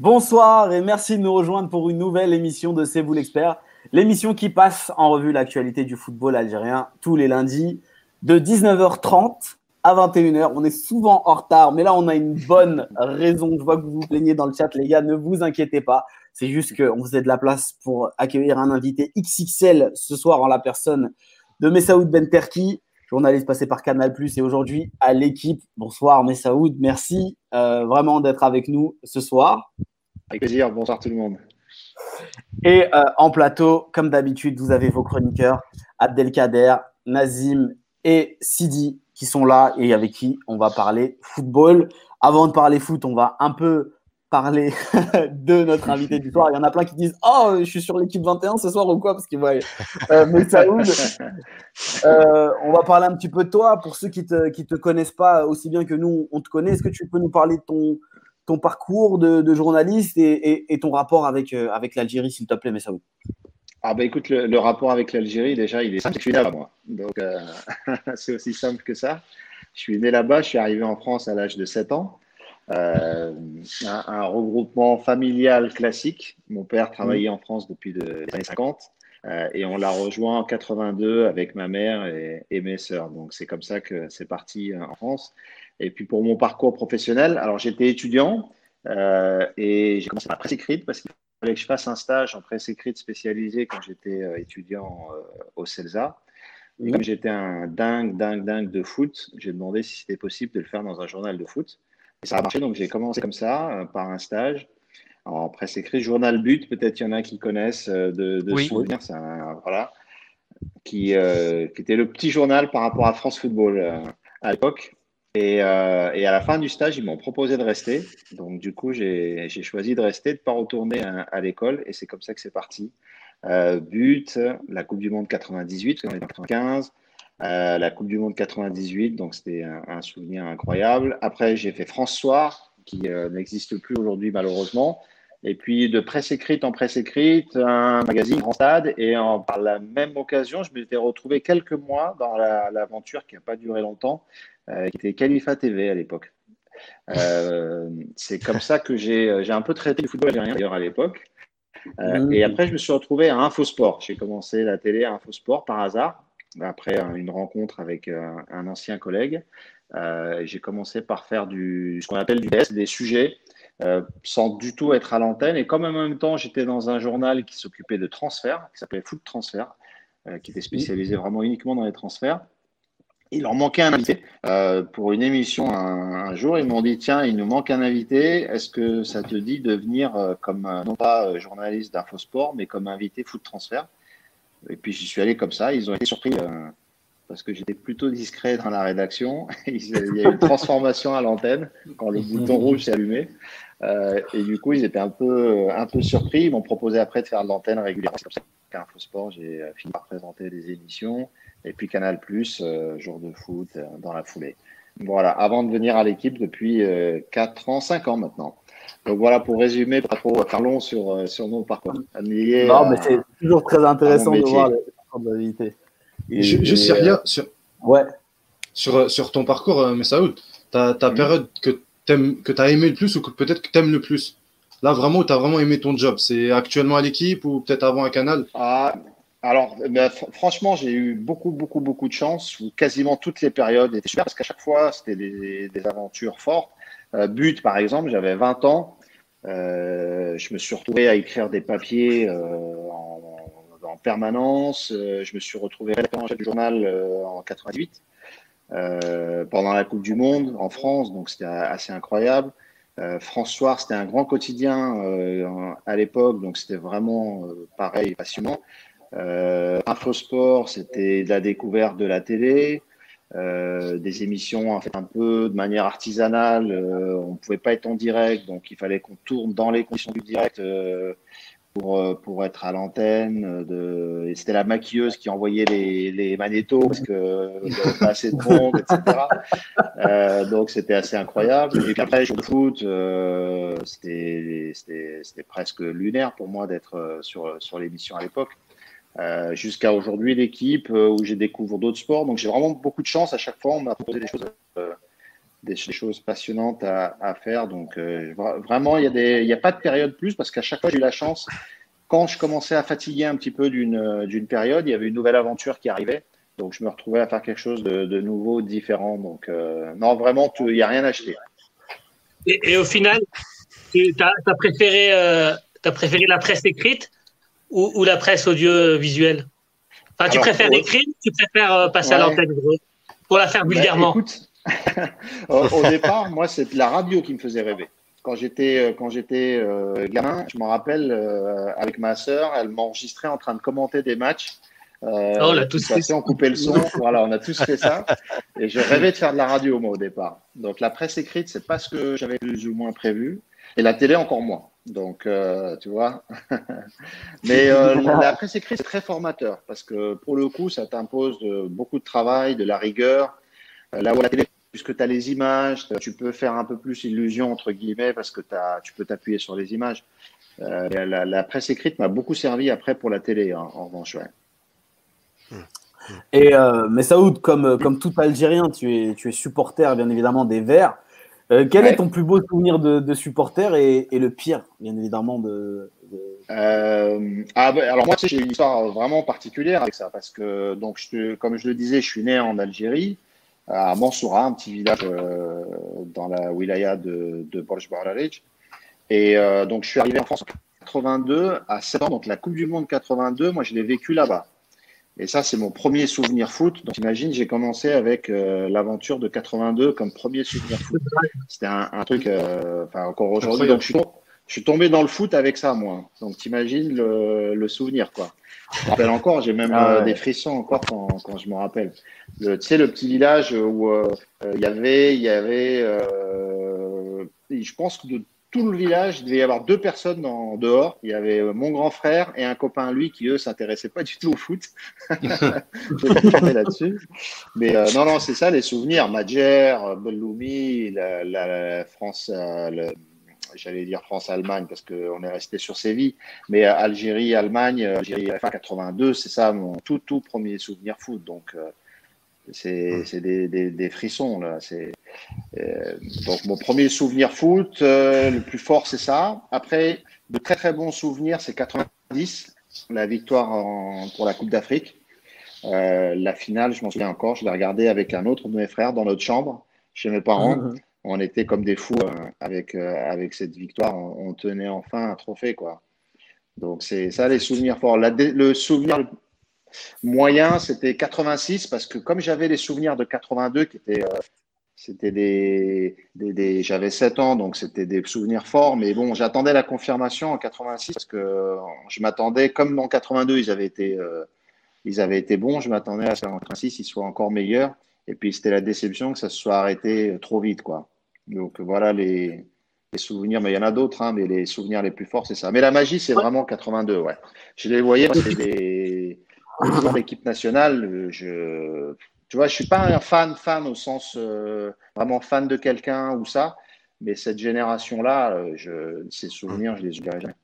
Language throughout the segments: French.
Bonsoir et merci de nous rejoindre pour une nouvelle émission de C'est vous l'expert, l'émission qui passe en revue l'actualité du football algérien tous les lundis de 19h30 à 21h. On est souvent en retard, mais là on a une bonne raison. Je vois que vous vous plaignez dans le chat, les gars, ne vous inquiétez pas. C'est juste qu'on faisait de la place pour accueillir un invité XXL ce soir en la personne de Messaoud Benterki journaliste passé par Canal Plus et aujourd'hui à l'équipe. Bonsoir Messaoud, merci euh, vraiment d'être avec nous ce soir. Avec plaisir, bonsoir tout le monde. Et euh, en plateau, comme d'habitude, vous avez vos chroniqueurs, Abdelkader, Nazim et Sidi qui sont là et avec qui on va parler football. Avant de parler foot, on va un peu parler de notre invité du soir. Il y en a plein qui disent Oh, je suis sur l'équipe 21 ce soir ou quoi? Parce qu'ils voient euh, euh, on va parler un petit peu de toi. Pour ceux qui ne te, qui te connaissent pas aussi bien que nous, on te connaît. Est-ce que tu peux nous parler de ton, ton parcours de, journaliste et, ton rapport avec, euh, avec l'Algérie, s'il te plaît, Messaoud ah bah écoute, le, rapport avec l'Algérie, déjà, il est simple. Je suis là-bas, moi. Donc, c'est aussi simple que ça. Je suis né là-bas, je suis arrivé en France à l'âge de 7 ans. Euh, un, regroupement familial classique. Mon père travaillait en France depuis les années 50 euh, et on l'a rejoint en 82 avec ma mère et, mes sœurs. Donc c'est comme ça que c'est parti euh, en France. Et puis pour mon parcours professionnel, alors j'étais étudiant et j'ai commencé par la presse écrite parce qu'il fallait que je fasse un stage en presse écrite spécialisée quand j'étais étudiant au CELSA. Et comme j'étais un dingue, dingue, dingue de foot, j'ai demandé si c'était possible de le faire dans un journal de foot. Et ça a marché, donc j'ai commencé comme ça, euh, par un stage en presse écrite. Journal But, peut-être il y en a qui connaissent euh, de, de souvenirs, voilà, qui, euh, qui, était le petit journal par rapport à France Football à l'époque. Et, et, à la fin du stage, ils m'ont proposé de rester. Donc, du coup, j'ai choisi de rester, de ne pas retourner à, l'école. Et c'est comme ça que c'est parti. but, la Coupe du Monde 98, on est en 95. Euh, la Coupe du Monde 98, donc c'était un, souvenir incroyable. Après, j'ai fait François, qui euh, n'existe plus aujourd'hui malheureusement. Et puis de presse écrite en presse écrite, un magazine Grand Stade. Et en, par la même occasion, je m'étais retrouvé quelques mois dans l'aventure qui n'a pas duré longtemps, euh, qui était Khalifa TV à l'époque. c'est comme ça que j'ai un peu traité le football algérien d'ailleurs à l'époque. Mmh. Et après, je me suis retrouvé à Infosport. J'ai commencé la télé à Infosport par hasard après une rencontre avec euh, un, ancien collègue. Euh, j'ai commencé par faire du, ce qu'on appelle du DS, des sujets, euh, sans du tout être à l'antenne. Et comme en même temps, j'étais dans un journal qui s'occupait de transferts, qui s'appelait Foot Transfert, qui était spécialisé vraiment uniquement dans les transferts. Il leur manquait un invité pour une émission un, jour. Ils m'ont dit Tiens, il nous manque un invité. Est-ce que ça te dit de venir comme, non pas journaliste d'Infosport, mais comme invité foot transfert et puis j'y suis allé comme ça. Ils ont été surpris euh, parce que j'étais plutôt discret dans la rédaction. Il y a eu une transformation à l'antenne quand le bouton rouge s'est allumé. Euh, et du coup, ils étaient un peu, un peu surpris. Ils m'ont proposé après de faire de l'antenne régulièrement. C'est comme ça qu'à Infosport, j'ai euh, fini par présenter des émissions. Et puis Canal, jour de foot dans la foulée. Voilà, avant de venir à l'équipe depuis 4 ans, 5 ans maintenant. Donc voilà, pour résumer, pas trop parlons sur, euh, sur nos parcours. non, mais c'est toujours très intéressant de voir les et, je, je sais rien sur, ouais. sur, euh, sur ton parcours, euh, Messaoud. Ta, ta mm. période que tu as aimé le plus ou que peut-être que tu aimes le plus? Là, vraiment, tu as vraiment aimé ton job C'est actuellement à l'équipe ou peut-être avant un canal? Ah, Alors, ben, franchement, j'ai eu beaucoup, beaucoup, beaucoup de chance où quasiment toutes les périodes étaient super parce qu'à chaque fois, c'était des, des aventures fortes. Euh, but, par exemple, j'avais 20 ans. Euh, je me suis retrouvé à écrire des papiers euh, en, permanence. je me suis retrouvé rédacteur en du journal en 98 pendant la Coupe du Monde en France, donc c'était assez incroyable. François, c'était un grand quotidien à l'époque, donc c'était vraiment pareil, passionnant. Infosport, c'était la découverte de la télé. Euh, des émissions en un peu de manière artisanale. Euh, on ne pouvait pas être en direct, donc il fallait qu'on tourne dans les conditions du direct euh, pour, pour être à l'antenne. Et c'était la maquilleuse qui envoyait les, les parce que n'y avait pas assez de monde, etc. donc c'était assez incroyable. Et puis après, de foot, c'était presque lunaire pour moi d'être sur, l'émission à l'époque. Euh, jusqu'à aujourd'hui l'équipe euh, où j'ai découvert d'autres sports. Donc j'ai vraiment beaucoup de chance. À chaque fois, on m'a proposé des choses euh, des choses passionnantes à, faire. Donc, euh, vraiment, il n'y a, a pas de période plus parce qu'à chaque fois, j'ai eu la chance. Quand je commençais à fatiguer un petit peu d'une période, il y avait une nouvelle aventure qui arrivait. Donc, je me retrouvais à faire quelque chose de, nouveau, différent. Donc, euh, non, vraiment, il n'y a rien à acheter. Et, au final, tu as, préféré, euh, as préféré la presse écrite ou, la presse audiovisuelle enfin, Tu préfères écrire ou tu préfères passer à l'antenne pour la faire bah, vulgairement? Au départ, moi, c'est la radio qui me faisait rêver. Quand j'étais euh, quand j'étais euh, gamin, je me rappelle euh, avec ma sœur, elle m'enregistrait en train de commenter des matchs. oh, on a tous fait ça. On coupait le son. voilà, on a tous fait ça. Et je rêvais de faire de la radio moi au départ. Donc la presse écrite, c'est pas ce que j'avais plus ou moins prévu. Et la télé encore moins. Donc, tu vois. Mais la presse écrite, c'est très formateur parce que pour le coup, ça t'impose beaucoup de travail, de la rigueur. Là où la télé, puisque tu as les images, tu peux faire un peu plus illusion, entre guillemets, parce que as, tu peux t'appuyer sur les images. Euh, la, presse écrite m'a beaucoup servi après pour la télé, hein, en revanche. Et euh, mais Saoud, comme, comme tout Algérien, tu es, tu es supporter, bien évidemment, des Verts. Euh, quel est ton plus beau souvenir de, supporter et, le pire, bien évidemment, de. ah ben, alors moi, j'ai une histoire vraiment particulière avec ça, parce que, donc, je comme je le disais, je suis né en Algérie à Mansoura, un petit village euh, dans la wilaya de, de Borj Et euh, donc, je suis arrivé en France en 82, à 7 ans, donc la Coupe du Monde 82, moi, je l'ai vécu là-bas. Et ça, c'est mon premier souvenir foot. Donc, imagine, j'ai commencé avec euh, l'aventure de 82 comme premier souvenir foot. C'était un, truc, enfin, encore aujourd'hui. Donc, je suis, tombé dans le foot avec ça, moi. Donc, t'imagines le, le souvenir, quoi. Je me rappelle encore, j'ai même ah des frissons encore quand, quand je me rappelle tu sais, le petit village où euh, euh, il y avait, il y avait euh, je pense que de tout le village, il devait y avoir deux personnes en dehors. Il y avait mon grand frère et un copain lui qui, eux, s'intéressaient pas du tout au foot. Je là-dessus. Mais non, non, c'est ça les souvenirs. Madjer, Belloumi, la, la, France, j'allais dire France-Allemagne parce qu'on est resté sur Séville. Mais Algérie, Allemagne, Algérie, fin 82, c'est ça mon tout, tout premier souvenir foot. Donc, c'est des, frissons là. Euh, donc mon premier souvenir foot, euh, le plus fort c'est ça. Après, de très très bons souvenirs, c'est 90, la victoire pour la Coupe d'Afrique. Euh, la finale, je m'en souviens encore, je l'ai regardé avec un autre de mes frères dans notre chambre, chez mes parents. Mhm. On était comme des fous avec, avec cette victoire. On, tenait enfin un trophée, quoi. Donc c'est ça les souvenirs forts. le souvenir Moyen, c'était 86 parce que comme j'avais les souvenirs de 82 qui étaient, euh, c'était des, des, j'avais 7 ans donc c'était des souvenirs forts, mais bon, j'attendais la confirmation en 86 parce que je m'attendais, comme en 82 ils avaient été, euh, ils avaient été bons, je m'attendais à ce qu'en 86 ils soient encore meilleurs. Et puis c'était la déception que ça se soit arrêté trop vite, quoi. Donc voilà les, les souvenirs, mais il y en a d'autres, hein, mais les souvenirs les plus forts, c'est ça. Mais la magie, c'est vraiment 82, ouais. Je les voyais, c'est des l'équipe nationale, euh, je, tu vois, je suis pas un fan, fan au sens euh, vraiment fan de quelqu'un ou ça, mais cette génération-là, euh, je, ces souvenirs, je les oublierai jamais.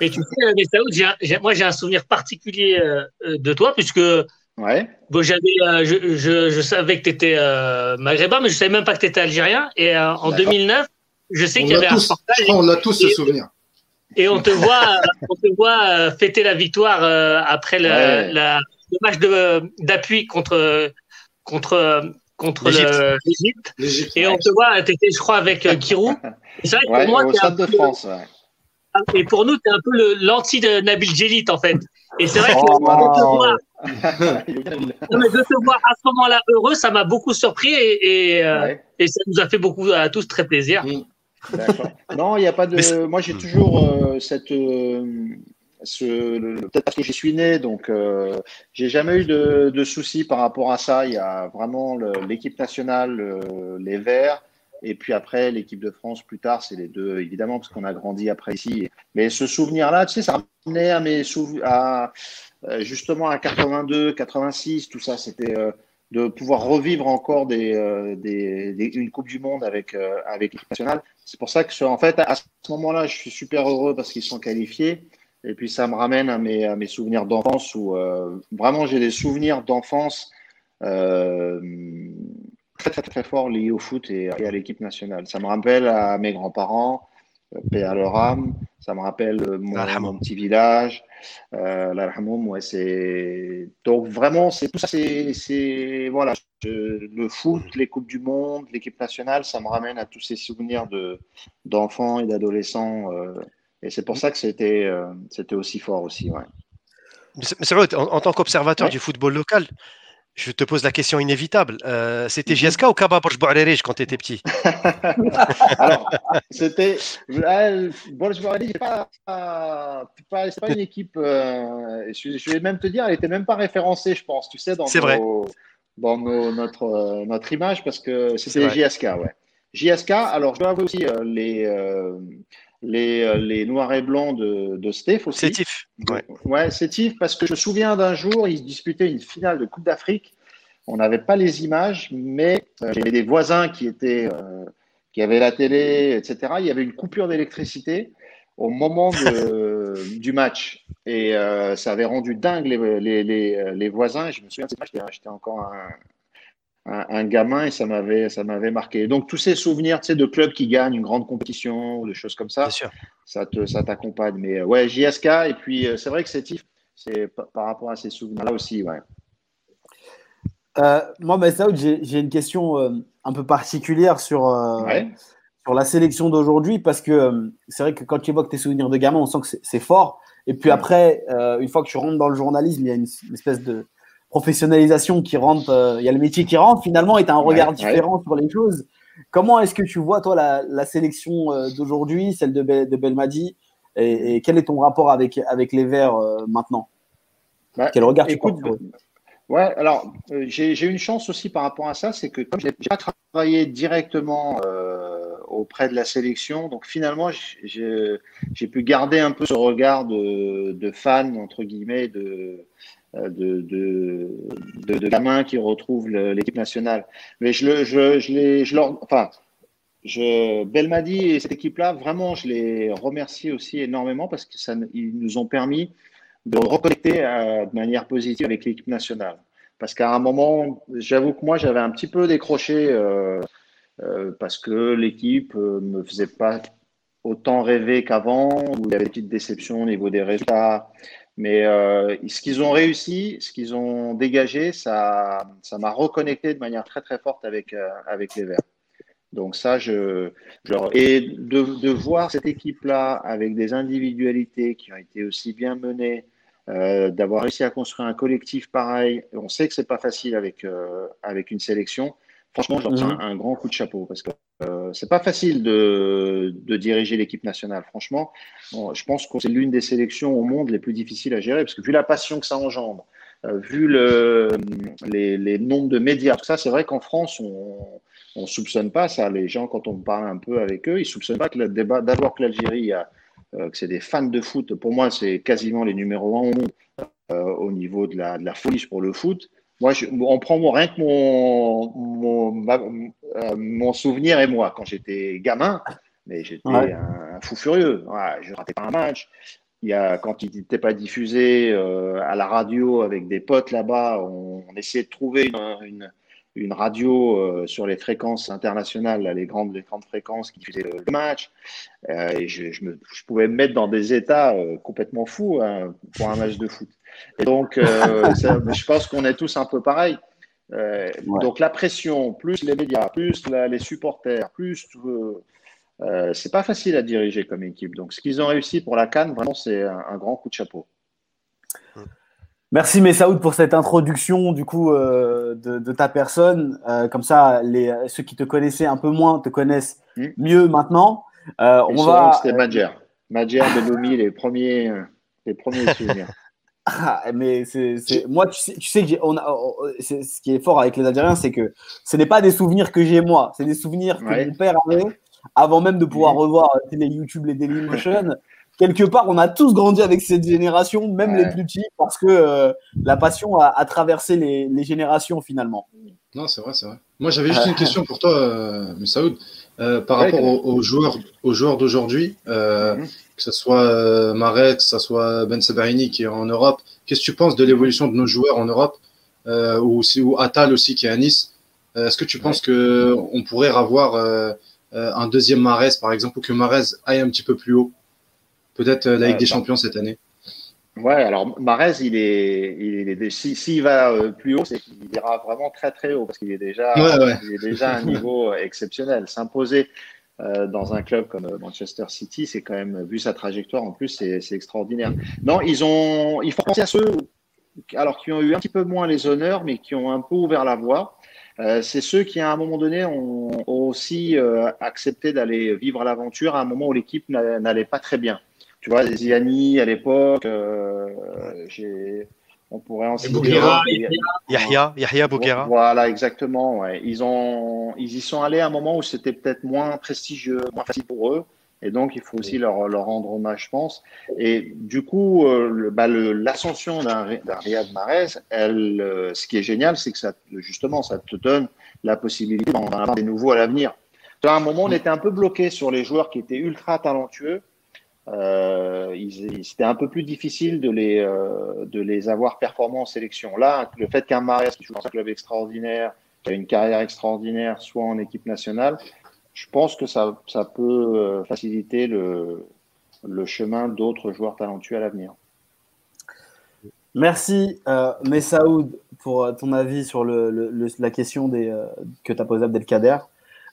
Et tu sais, moi j'ai un souvenir particulier de toi, puisque ouais. bon, j'avais, je, je, je, savais que tu étais maghrébin, mais je ne savais même pas que tu étais algérien. Et en 2009, je sais qu'il y avait un reportage. On a tous ce souvenir. Et on te voit, on te voit euh, fêter la victoire euh, après le, la, le match d'appui contre contre contre l'Égypte. Et on te voit, tu étais, je crois, avec euh, Kirou. C'est vrai que pour moi, au Stade de France. Et pour nous, tu es un peu l'anti de Nabil Djelit, en fait. Et c'est vrai que oh. De, te voir, de te voir à ce moment-là heureux, ça m'a beaucoup surpris et, et, et, ça nous a fait beaucoup à tous très plaisir. Mm. Non, il n'y a pas de. Moi, j'ai toujours euh, cette. Euh, ce... Peut-être parce que j'y suis né, donc euh, j'ai jamais eu de, de, soucis par rapport à ça. Il y a vraiment l'équipe nationale, les Verts, et puis après l'équipe de France plus tard, c'est les deux, évidemment, parce qu'on a grandi après ici. Mais ce souvenir-là, tu sais, ça ramenait à mes souvenirs, à, justement à 82, 86, tout ça, c'était de pouvoir revivre encore des, une Coupe du Monde avec, l'équipe nationale. C'est pour ça que, en fait, à ce moment-là, je suis super heureux parce qu'ils sont qualifiés. Et puis, ça me ramène à mes, souvenirs d'enfance où euh, vraiment j'ai des souvenirs d'enfance euh, très, très, très fort liés au foot et, à l'équipe nationale. Ça me rappelle à mes grands-parents, paix à leur âme, ça me rappelle mon, petit village, euh, ouais, c'est donc vraiment c'est tout ça, c'est voilà, le foot, les coupes du monde, l'équipe nationale, ça me ramène à tous ces souvenirs de d'enfants et d'adolescents, euh, et c'est pour ça que c'était euh, c'était aussi fort aussi, ouais. Mais c'est vrai, en, tant qu'observateur du football local, je te pose la question inévitable. Euh, c'était JSK ou Kaba Borj quand tu étais petit? Alors, c'était. Borj c'est pas, pas, pas, une équipe. Euh, je, vais même te dire, elle n'était même pas référencée, je pense, tu sais, dans, dans notre, euh, notre image, parce que c'était JSK, ouais. JSK, alors je dois avoir aussi les les, euh, les noirs et blancs de, de Steph aussi. Sétif. Ouais, ouais Sétif, parce que je me souviens d'un jour, ils disputaient une finale de Coupe d'Afrique. On n'avait pas les images, mais euh, j'avais des voisins qui étaient, euh, qui avaient la télé, etc. Il y avait une coupure d'électricité au moment de, du match. Et ça avait rendu dingue les, les, les, les voisins. Je me souviens j'étais encore un, un, gamin et ça m'avait ça m'avait marqué. Donc tous ces souvenirs, tu sais, de clubs qui gagnent une grande compétition ou des choses comme ça, ça te ça t'accompagne. Mais euh, ouais, JSK et puis euh, c'est vrai que c'est c'est par rapport à ces souvenirs là aussi, ouais. Euh, moi, j'ai une question un peu particulière sur, sur la sélection d'aujourd'hui parce que c'est vrai que quand tu évoques tes souvenirs de gamin, on sent que c'est fort. Et puis après, une fois que tu rentres dans le journalisme, il y a une espèce de, professionnalisation qui rentre, euh, il y a le métier qui rentre finalement et tu as un regard différent sur les choses. Comment est-ce que tu vois, toi, la, sélection euh, d'aujourd'hui, celle de, de Belmadi, et, quel est ton rapport avec, avec les Verts euh, maintenant? Bah, Quel regard tu écoutes Ouais, alors j'ai une chance aussi par rapport à ça, c'est que comme je n'ai pas travaillé directement auprès de la sélection, donc finalement j'ai pu garder un peu ce regard de, de fan, entre guillemets, de, euh, de, de, de, gamins qui retrouvent l'équipe nationale. Mais je, le, je, je, les, je leur, enfin, je, Belmadi et cette équipe-là, vraiment, je les remercie aussi énormément parce qu'ils nous ont permis de reconnecter euh, de manière positive avec l'équipe nationale. Parce qu'à un moment, j'avoue que moi, j'avais un petit peu décroché euh, parce que l'équipe me faisait pas autant rêver qu'avant, où il y avait des petites déceptions au niveau des résultats. Mais euh, ce qu'ils ont réussi, ce qu'ils ont dégagé, ça, ça m'a reconnecté de manière très très forte avec, euh, avec les Verts. Donc ça, je, et de, de, voir cette équipe-là avec des individualités qui ont été aussi bien menées, euh, d'avoir réussi à construire un collectif pareil. On sait que c'est pas facile avec avec une sélection. Franchement, je leur tiens mhm. un, grand coup de chapeau parce que euh, c'est pas facile de, de diriger l'équipe nationale. Franchement, je pense que c'est l'une des sélections au monde les plus difficiles à gérer parce que vu la passion que ça engendre, euh, vu le, les, les, nombres de médias, tout ça, c'est vrai qu'en France, on on soupçonne pas ça. Les gens, quand on parle un peu avec eux, ils soupçonnent pas que le débat, d'abord que l'Algérie a euh, que c'est des fans de foot. Pour moi, c'est quasiment les numéros 1 au monde euh, au niveau de la, de la folie pour le foot. Moi, je, on prend mon, rien que mon, mon, euh, mon souvenir et moi, quand j'étais gamin, mais j'étais un, fou furieux. je ne ratais pas un match. Il y a, quand il n'était pas diffusé euh, à la radio avec des potes là-bas, on, on, essayait de trouver une, une, une radio euh, sur les fréquences internationales, les, grandes, les grandes fréquences qui diffusaient le, match. Euh, et je, je, me, je, pouvais me mettre dans des états complètement fous hein, pour un match de foot. Et donc, euh, ça, je pense qu'on est tous un peu pareil. Ouais. Donc, la pression, plus les médias, plus la, les supporters, plus. c'est pas facile à diriger comme équipe. Donc, ce qu'ils ont réussi pour la Cannes, vraiment, c'est un, un grand coup de chapeau. Merci Messaoud pour cette introduction du coup euh, de, de, ta personne. Euh, comme ça, les, ceux qui te connaissaient un peu moins te connaissent mmh. mieux maintenant. Euh, on va. C'était. Madjer de Lomi, les premiers, les premiers souvenirs. Ah, mais c'est, moi, tu sais, tu sais que on a, ce qui est fort avec les Algériens, c'est que ce n'est pas des souvenirs que j'ai moi, c'est des souvenirs que ouais. mon père avait avant même de pouvoir revoir télé YouTube, les Dailymotion quelque part, on a tous grandi avec cette génération, même les plus petits, parce que euh, la passion a, a traversé les, les, générations finalement. Non, c'est vrai, c'est vrai. Moi, j'avais juste une question pour toi, euh, Moussaoud, euh, par ouais, rapport aux, aux, joueurs, aux joueurs d'aujourd'hui, euh, -hmm. Que ce soit euh, Marek, que ce soit Ben Sebaini qui est en Europe. Qu'est-ce que tu penses de l'évolution de nos joueurs en Europe, euh, ou, aussi, ou Atal aussi qui est à Nice? Est-ce que tu penses que on pourrait avoir un deuxième Marès, par exemple, ou que Marès aille un petit peu plus haut Peut-être la Ligue des bah. Champions cette année? Ouais, alors Marez, il est, il est, s'il va plus haut, c'est qu'il ira vraiment très très haut parce qu'il est déjà, Il est déjà à un niveau exceptionnel. S'imposer euh, dans un club comme Manchester City, c'est quand même, vu sa trajectoire en plus, c'est extraordinaire. Non, ils ont, il faut penser à ceux, alors qui ont eu un petit peu moins les honneurs, mais qui ont un peu ouvert la voie. Euh, c'est ceux qui, à un moment donné, ont, aussi euh, accepté d'aller vivre l'aventure à un moment où l'équipe n'allait pas très bien. Tu vois, Ziani à l'époque, j'ai on pourrait en citer. Yahya, Yahya Bouguera. Voilà, exactement. Ouais. Ils, ont, ils y sont allés à un moment où c'était peut-être moins prestigieux, moins facile pour eux. Et donc, il faut aussi leur, leur rendre hommage, je pense. Et du coup, euh, bah, l'ascension d'un Riyad Mahrez, elle, euh, ce qui est génial, c'est que ça, justement, ça te donne la possibilité d'en avoir des nouveaux à l'avenir. À un moment, on était un peu bloqué sur les joueurs qui étaient ultra talentueux c'était un peu plus difficile de les, euh, de les avoir performants en sélection. Là, le fait qu'un Marias qui joue dans un club extraordinaire, qui a une carrière extraordinaire, soit en équipe nationale, je pense que ça, ça peut euh, faciliter le, le chemin d'autres joueurs talentueux à l'avenir. Merci, euh, Messaoud, pour ton avis sur la question euh, que tu as posée Abdelkader.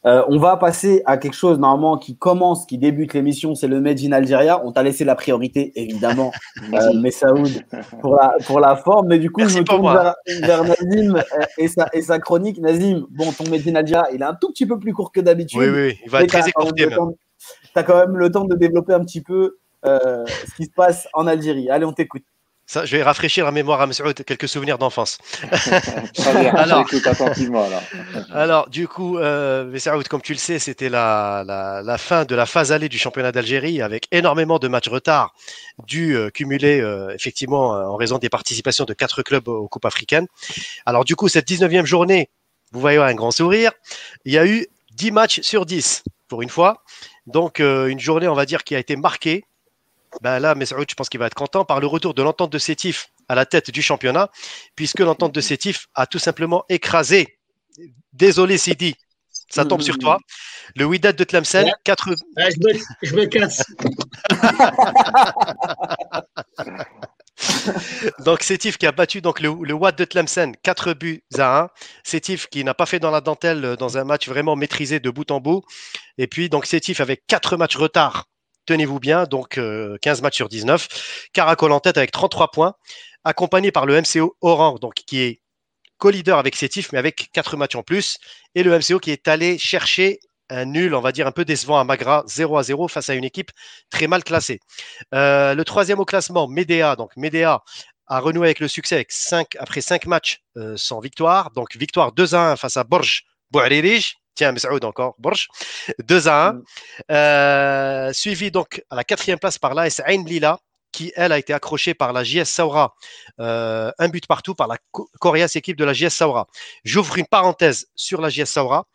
Euh, on va passer à quelque chose normalement qui commence, qui débute l'émission, c'est le Made in Algeria. On t'a laissé la priorité, évidemment, euh, Messaoud, pour la, pour la forme. Mais du coup, je me tourne vers, Nazim euh, et, sa, et sa chronique. Nazim, bon, ton Made in Algeria, il est un tout petit peu plus court que d'habitude. Oui, oui, il va être très écourté. Tu as quand même le temps de développer un petit peu euh, ce qui se passe en Algérie. Allez, on t'écoute je vais rafraîchir la mémoire à M. quelques souvenirs d'enfance. alors, alors, du coup, euh, comme tu le sais, c'était la, la, fin de la phase allée du championnat d'Algérie avec énormément de matchs retard dû euh, cumuler euh, effectivement en raison des participations de quatre clubs aux Coupes africaines. Alors, du coup, cette 19e journée, vous voyez un grand sourire, il y a eu 10 matchs sur 10 pour une fois. Donc, euh, une journée, on va dire, qui a été marquée ben là, Mesroud, je pense qu'il va être content par le retour de l'entente de Sétif à la tête du championnat, puisque l'entente de Sétif a tout simplement écrasé. Désolé, Sidi, ça tombe sur toi. Le Wydad de Tlemcen, 4. je, me, casse. donc Sétif qui a battu donc le, le Wad de Tlemcen 4 buts à 1. Sétif qui n'a pas fait dans la dentelle euh, dans un match vraiment maîtrisé de bout en bout. Et puis donc Sétif avec 4 matchs retard tenez-vous bien, donc 15 euh, matchs sur 19. Caracol en tête avec 33 points, accompagné par le MCO Oran, donc qui est co-leader avec Sétif, mais avec 4 matchs en plus. Et le MCO qui est allé chercher un nul, on va dire un peu décevant à Magra, 0 à 0 face à une équipe très mal classée. Euh, le troisième au classement, Medea. Donc Medea a renoué avec le succès avec 5, après 5 matchs euh, sans victoire. Donc victoire 2 à 1 face à Borj Bouaririj. Tiens, Saoud encore, Borj. 2 à 1. Mm. Euh, suivi donc à la quatrième place par l'AS Ain Lila, qui elle a été accrochée par la JS Saoura. Euh, un but partout par la coriace équipe de la JS Saoura. J'ouvre une parenthèse sur la JS Saoura.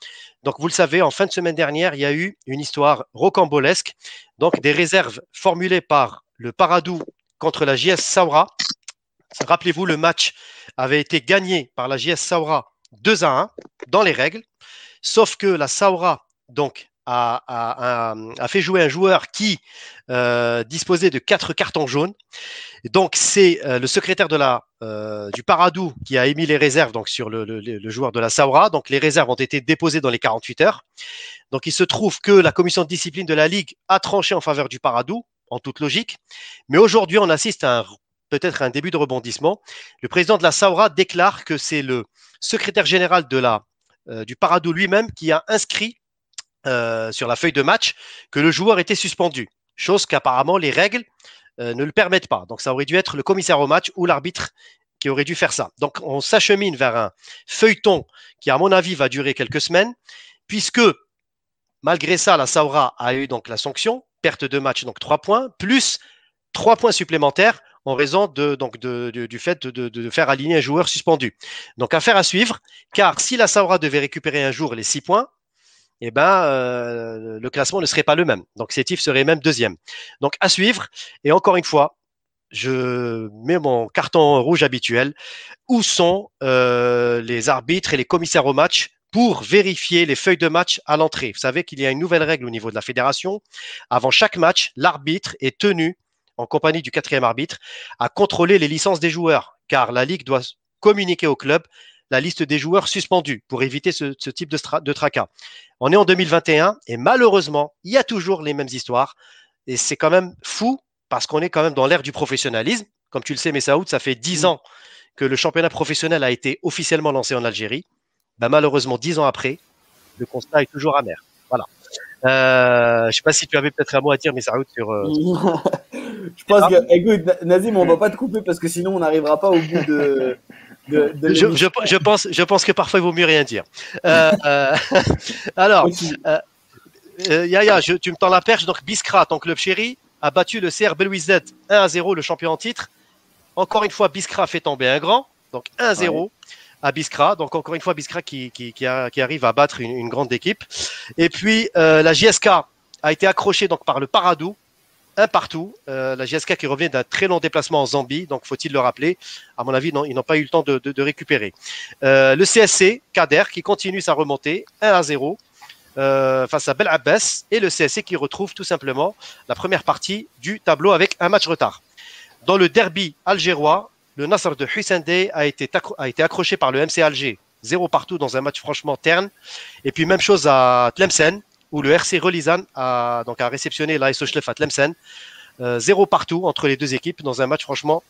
Donc, vous le savez, en fin de semaine dernière, il y a eu une histoire rocambolesque. Donc, des réserves formulées par le Paradou contre la JS Saoura. Rappelez-vous, le match avait été gagné par la JS Saoura 2 à 1 dans les règles. Sauf que la Saura, donc, a, fait jouer un joueur qui euh, disposait de quatre cartons jaunes. Donc, c'est euh, le secrétaire de la, euh, du Paradou qui a émis les réserves donc, sur le, joueur de la Saura. Donc, les réserves ont été déposées dans les 48 heures. Donc, il se trouve que la commission de discipline de la Ligue a tranché en faveur du Paradou, en toute logique. Mais aujourd'hui, on assiste à peut-être un début de rebondissement. Le président de la Saura déclare que c'est le secrétaire général de la du Paradou lui-même qui a inscrit euh, sur la feuille de match que le joueur était suspendu, chose qu'apparemment les règles euh, ne le permettent pas. Donc ça aurait dû être le commissaire au match ou l'arbitre qui aurait dû faire ça. Donc on s'achemine vers un feuilleton qui, à mon avis, va durer quelques semaines, puisque malgré ça, la Saura a eu donc la sanction, perte de match, donc trois points, plus trois points supplémentaires en raison de, donc du fait de, de, faire aligner un joueur suspendu. Donc affaire à suivre, car si la Saura devait récupérer un jour les six points, eh ben, euh, le classement ne serait pas le même. Donc Sétif serait même deuxième. Donc à suivre. Et encore une fois, je mets mon carton rouge habituel. Où sont euh, les arbitres et les commissaires au match pour vérifier les feuilles de match à l'entrée? Vous savez qu'il y a une nouvelle règle au niveau de la fédération. Avant chaque match, l'arbitre est tenu, en compagnie du quatrième arbitre, à contrôler les licences des joueurs, car la Ligue doit communiquer au club la liste des joueurs suspendus pour éviter ce, type de, de tracas. On est en 2021 et malheureusement, il y a toujours les mêmes histoires. Et c'est quand même fou parce qu'on est quand même dans l'ère du professionnalisme. Comme tu le sais, Messaoud, ça fait dix ans que le championnat professionnel a été officiellement lancé en Algérie. Ben, malheureusement, dix ans après, le constat est toujours amer. Euh, je ne sais pas si tu avais peut-être un mot à dire, mais ça sur. Euh, je pense que, écoute, Nazim, on va pas te couper parce que sinon on n'arrivera pas au bout de. je, pense, je pense que parfois il vaut mieux rien dire. Euh, alors, Yaya, tu me tends la perche. Donc, Biskra, ton club chéri, a battu le CR Belouizdad 1 à 0, le champion en titre. Encore une fois, Biskra fait tomber un grand. Donc 1-0 à Biskra. Donc encore une fois, Biskra qui, arrive à battre une, grande équipe. Et puis euh, la JSK a été accrochée donc par le Paradou. Un partout. Euh, la JSK qui revient d'un très long déplacement en Zambie, donc faut-il le rappeler? À mon avis, ils n'ont pas eu le temps de, récupérer. Euh, le CSC, Kader, qui continue sa remontée, 1 à 0. face à Bel Abbas et le CSC qui retrouve tout simplement la première partie du tableau avec un match retard. Dans le derby algérois, le Nasser de Hussein Dey a été, accroché par le MC Alger, zéro partout dans un match franchement terne. Et puis même chose à Tlemcen, où le RC Relizan a, donc, a réceptionné l'AS à Tlemcen. Euh, zéro partout entre les deux équipes dans un match franchement,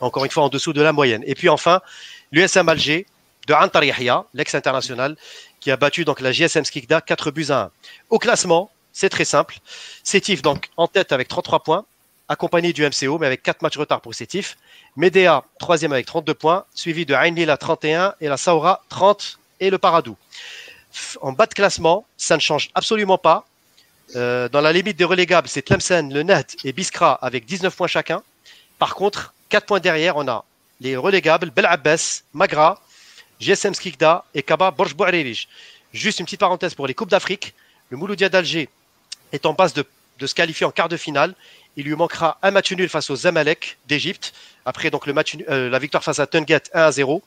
encore une fois, en dessous de la moyenne. Et puis enfin, l'USM Alger de Antar Yahya, l'ex-international, qui a battu donc la GSM Skikda 4 buts à 1. Au classement, c'est très simple. Sétif donc en tête avec 33 points, accompagné du MCO, mais avec 4 matchs de retard pour Sétif. Medea, troisième avec 32 points, suivi de Ain à 31 et la Saoura 30 et le Paradou. En bas de classement, ça ne change absolument pas. Euh, dans la limite des relégables, c'est Tlemcen, le Net et Biskra avec 19 points chacun. Par contre, 4 points derrière, on a les relégables Bel Abbas, Magra, GSM Skikda et Kaba Borj Juste une petite parenthèse pour les Coupes d'Afrique. Le Mouloudia d'Alger est en passe de se qualifier en quart de finale. Il lui manquera un match nul face aux Zamalek d'Égypte. Après euh, la victoire face à Tunget 1 à 0.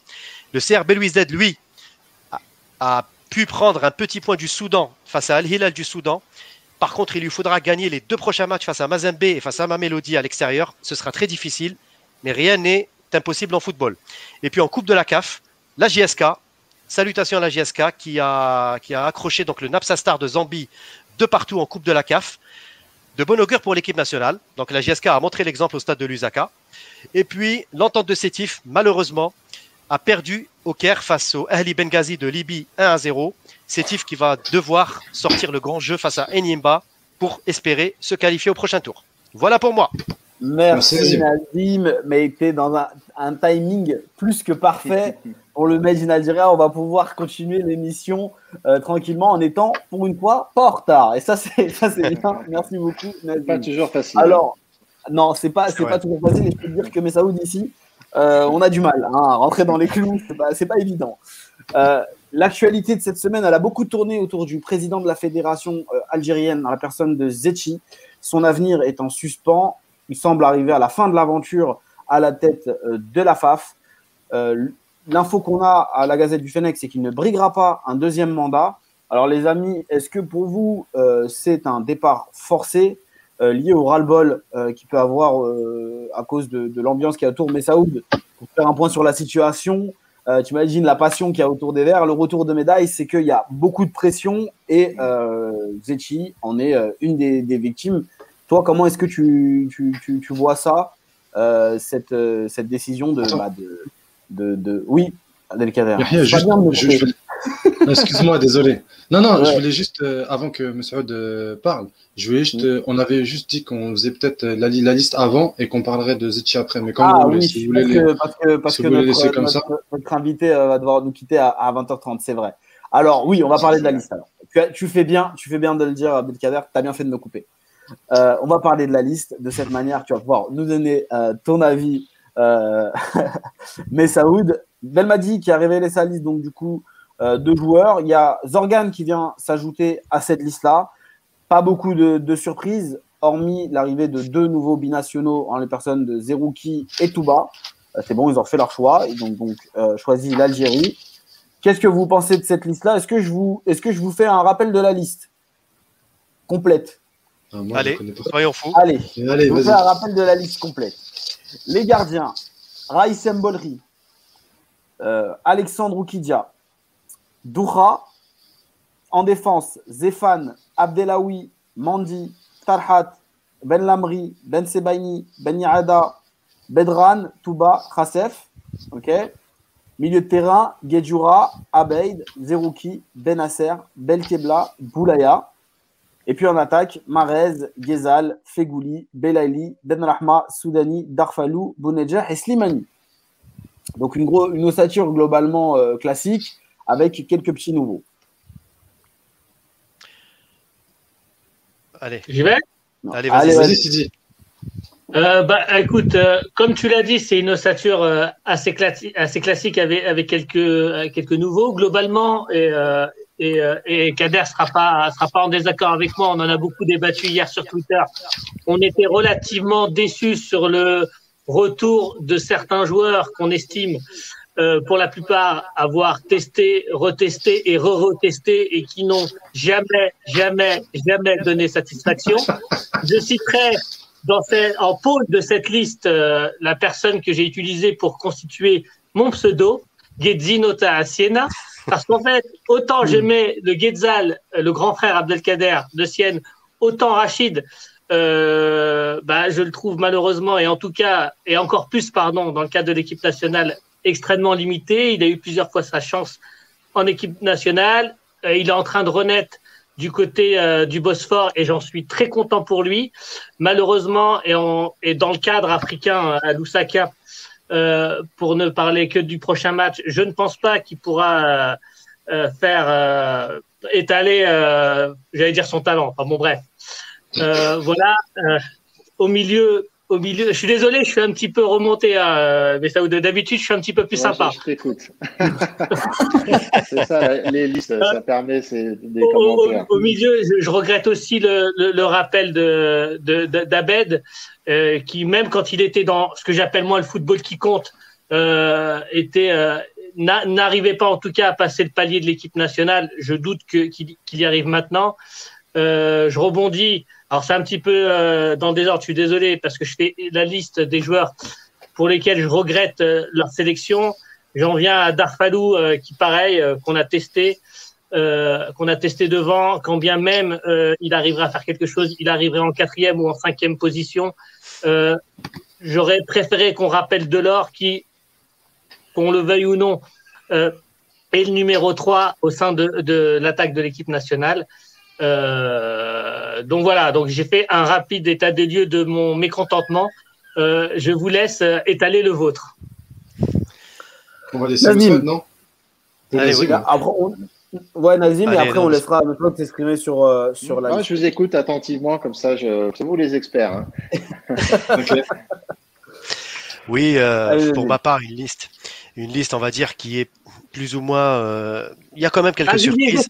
Le CR Belouizdad, lui, a, pu prendre un petit point du Soudan face à Al Hilal du Soudan. Par contre, il lui faudra gagner les deux prochains matchs face à Mazembe et face à Mamelodi à l'extérieur. Ce sera très difficile, mais rien n'est impossible en football. Et puis en Coupe de la CAF, la JSK, salutations à la JSK qui a, qui a accroché donc le Napsa Star de Zambie de partout en Coupe de la CAF de bon augure pour l'équipe nationale. Donc la JSK a montré l'exemple au stade de Lusaka. Et puis l'entente de Sétif, malheureusement, a perdu au Caire face au Ahli Benghazi de Libye 1 à 0. Sétif qui va devoir sortir le grand jeu face à Enyimba pour espérer se qualifier au prochain tour. Voilà pour moi. Merci, Nadim, mais était dans un, timing plus que parfait pour le Made in Algeria. On va pouvoir continuer l'émission euh, tranquillement en étant, pour une fois, pas en retard. Et ça, c'est bien. Merci beaucoup, Nadim. Pas toujours facile. Alors, non, c'est pas, c'est pas toujours facile. Et je peux te dire que Messaoud ici, euh, on a du mal hein, à rentrer dans les clous. C'est pas, pas évident. Euh, l'actualité de cette semaine, elle a beaucoup tourné autour du président de la fédération algérienne, dans la personne de Zetchi. Son avenir est en suspens il semble arriver à la fin de l'aventure à la tête euh, de la FAF. Euh, l'info qu'on a à la Gazette du Fennec, c'est qu'il ne briguera pas un deuxième mandat. Alors les amis, est-ce que pour vous, euh, c'est un départ forcé lié au ras-le-bol qu'il peut avoir à cause de, l'ambiance qui est autour Messaoud Pour faire un point sur la situation, tu imagines la passion qu'il y a autour des Verts. Le retour de médaille, c'est qu'il y a beaucoup de pression et Zetchi en est une des victimes. Toi, comment est-ce que tu, tu, tu, vois ça, euh, cette, euh, cette décision de, bah, de, de, Oui, Abdelkader. Excuse-moi, désolé. Non, non, je voulais juste, euh, avant que M. parle, je voulais juste, mm. on avait juste dit qu'on faisait peut-être la, la, liste avant et qu'on parlerait de Zetchi après. Mais quand ah, vous voulez, si vous voulez, parce que, parce que, notre, comme ça. notre, invité va devoir nous quitter à, 20h30, c'est vrai. Alors, oui, on va parler de la liste. Alors. Tu, tu, fais bien, tu fais bien de le dire, Abdelkader, tu as bien fait de me couper. Euh, on va parler de la liste. De cette manière, tu vas pouvoir nous donner euh, ton avis. Euh, mais Saoud, Belmadi qui a révélé sa liste, donc du coup, de joueurs. Il y a Zorgan qui vient s'ajouter à cette liste-là. Pas beaucoup de, surprises, hormis l'arrivée de deux nouveaux binationaux en les personnes de Zerouki et Touba. C'est bon, ils ont fait leur choix. Ils ont donc choisi l'Algérie. Qu'est-ce que vous pensez de cette liste-là? Est-ce que, est que je vous fais un rappel de la liste? Complète ah, Allez, soyons fous. Allez, Allez je vous fais un rappel de la liste complète. Les gardiens, Raïsem Bolri, euh, Alexandre Oukidia, Doura, en défense, Zéphane, Abdelawi, Mandi, Tarhat, Ben Lamri, Ben Sebaini, Ben Yada, Bedran, Touba, Khasef. ok Milieu de terrain, Gedjura, Abeid, Zerouki, Benasser, Belkebla, Boulaya. Et puis en attaque, Marez, Gezal, Fegouli, Belaili, Benrahma, Soudani, Darfalou, Bounedjah et Slimani. Donc une, gros, une ossature globalement euh, classique avec quelques petits nouveaux. Allez. J'y vais? Allez, vas-y, vas-y, euh, bah, écoute, euh, comme tu l'as dit, c'est une ossature euh, assez, assez classique avec, avec quelques, quelques nouveaux. Globalement, et, et, et Kader sera pas sera pas en désaccord avec moi. On en a beaucoup débattu hier sur Twitter. On était relativement déçus sur le retour de certains joueurs qu'on estime euh, pour la plupart avoir testé, retesté et re-retesté et qui n'ont jamais, jamais, jamais donné satisfaction. Je citerai dans en pôle de cette liste euh, la personne que j'ai utilisée pour constituer mon pseudo, Nota à Siena, parce qu'en fait, autant j'aimais le Getzal, euh, le grand frère Abdelkader de Sienne, autant Rachid, euh, bah, je le trouve malheureusement, et en tout cas, et encore plus, pardon, dans le cadre de l'équipe nationale, extrêmement limité. Il a eu plusieurs fois sa chance en équipe nationale. Euh, il est en train de renaître du côté euh, du Bosphore et j'en suis très content pour lui. Malheureusement, et, et dans le cadre africain à Lusaka, euh, pour ne parler que du prochain match, je ne pense pas qu'il pourra faire étaler, j'allais dire son talent. Enfin bon, bref. voilà. au milieu, au milieu. Je suis désolé, je suis un petit peu remonté à mais ça d'habitude, je suis un petit peu plus sympa. Je, t'écoute. c'est ça, les listes, ça permet des commentaires. Au, milieu, je, regrette aussi le, le, rappel de, d'Abed, euh, qui même quand il était dans ce que j'appelle moi le football qui compte, euh, était euh, n'arrivait pas en tout cas à passer le palier de l'équipe nationale. Je doute qu'il, y arrive maintenant. je rebondis alors c'est un petit peu euh, dans le désordre, je suis désolé parce que je fais la liste des joueurs pour lesquels je regrette euh, leur sélection. J'en viens à Darfalou euh, qui pareil qu'on a testé qu'on a testé devant, quand bien même il arriverait à faire quelque chose, il arriverait en quatrième ou en cinquième position. J'aurais préféré qu'on rappelle Delors qui, qu'on le veuille ou non, est le numéro 3 au sein de, de l'attaque de l'équipe nationale. Euh, donc voilà, donc j'ai fait un rapide état des lieux de mon mécontentement. Euh, je vous laisse euh, étaler le vôtre. On va laisser Nazim. non? Allez, oui. après, on... Ouais, Nazim, et après on laissera maintenant t'exprimer sur, sur la. Moi, je vous écoute attentivement, comme ça, je... c'est vous les experts. Hein. Oui, pour ma part, une liste, une liste, on va dire, qui est plus ou moins. Euh, il y a quand même quelques ah, surprises.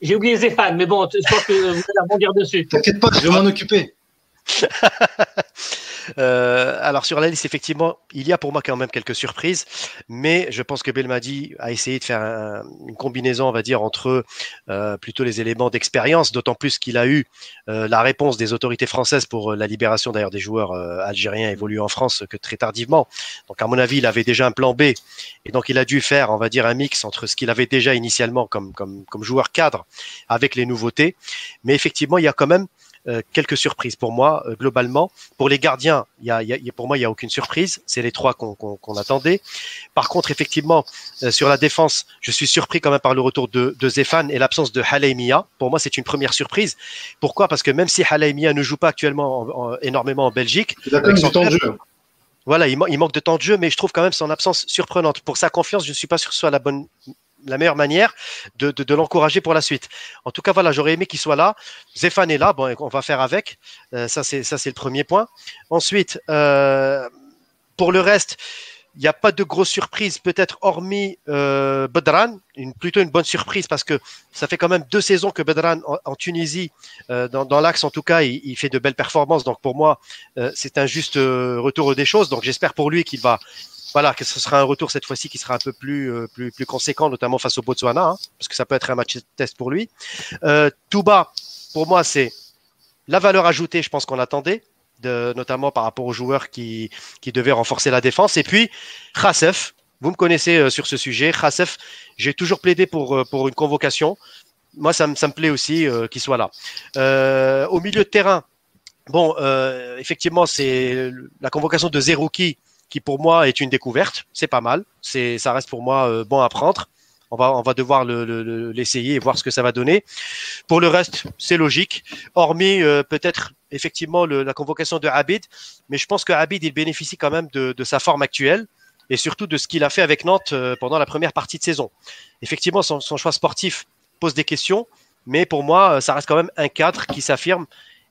J'ai oublié Zéphane, mais bon, je pense que vous allez rebondir dessus. T'inquiète pas, je vais m'en occuper. Euh, alors sur la liste, effectivement, il y a pour moi quand même quelques surprises, mais je pense que Belmadi a essayé de faire une combinaison, on va dire, entre euh, plutôt les éléments d'expérience, d'autant plus qu'il a eu euh, la réponse des autorités françaises pour la libération d'ailleurs des joueurs algériens évolués en France que très tardivement. Donc à mon avis, il avait déjà un plan B, et donc il a dû faire, on va dire, un mix entre ce qu'il avait déjà initialement comme, comme, joueur cadre avec les nouveautés. Mais effectivement, il y a quand même quelques surprises pour moi euh, globalement. Pour les gardiens, y a, y a, pour moi il y a aucune surprise. C'est les trois qu'on attendait. Par contre, effectivement, euh, sur la défense, je suis surpris quand même par le retour de, de Zéphane et l'absence de Haleimia. Pour moi, c'est une première surprise. Pourquoi? Parce que même si Haleimia ne joue pas actuellement énormément en Belgique, il a quand même du temps de jeu. Voilà, il, il, manque de temps de jeu, mais je trouve quand même son absence surprenante. Pour sa confiance, je ne suis pas sûr que ce soit la bonne la meilleure manière de, l'encourager pour la suite. En tout cas, voilà, j'aurais aimé qu'il soit là. Zéphane est là, bon, on va faire avec. Euh, ça, c'est le premier point. Ensuite, euh, pour le reste, il n'y a pas de grosse surprise, peut-être hormis euh, Bedran, plutôt une bonne surprise parce que ça fait quand même deux saisons que Bedran en, Tunisie, dans, l'axe en tout cas, il, fait de belles performances. Donc pour moi, c'est un juste retour des choses. Donc j'espère pour lui qu'il va voilà, que ce sera un retour cette fois-ci qui sera un peu plus, plus, plus conséquent, notamment face au Botswana, hein, parce que ça peut être un match test pour lui. Euh, Touba, pour moi, c'est la valeur ajoutée, je pense qu'on attendait, de, notamment par rapport aux joueurs qui, qui devaient renforcer la défense. Et puis, Khassef, vous me connaissez sur ce sujet. Khassef, j'ai toujours plaidé pour, pour une convocation. Moi, ça, ça me plaît aussi qu'il soit là. au milieu de terrain, Bon, euh, effectivement, c'est la convocation de Zerouki qui pour moi est une découverte. C'est pas mal. C'est, ça reste pour moi euh, bon à prendre. On va, on va devoir l'essayer et voir ce que ça va donner. Pour le reste, c'est logique. Hormis euh, peut-être effectivement la convocation de Abid, mais je pense que Abid il bénéficie quand même de, sa forme actuelle et surtout de ce qu'il a fait avec Nantes pendant la première partie de saison. Effectivement, son, choix sportif pose des questions, mais pour moi, ça reste quand même un cadre qui s'affirme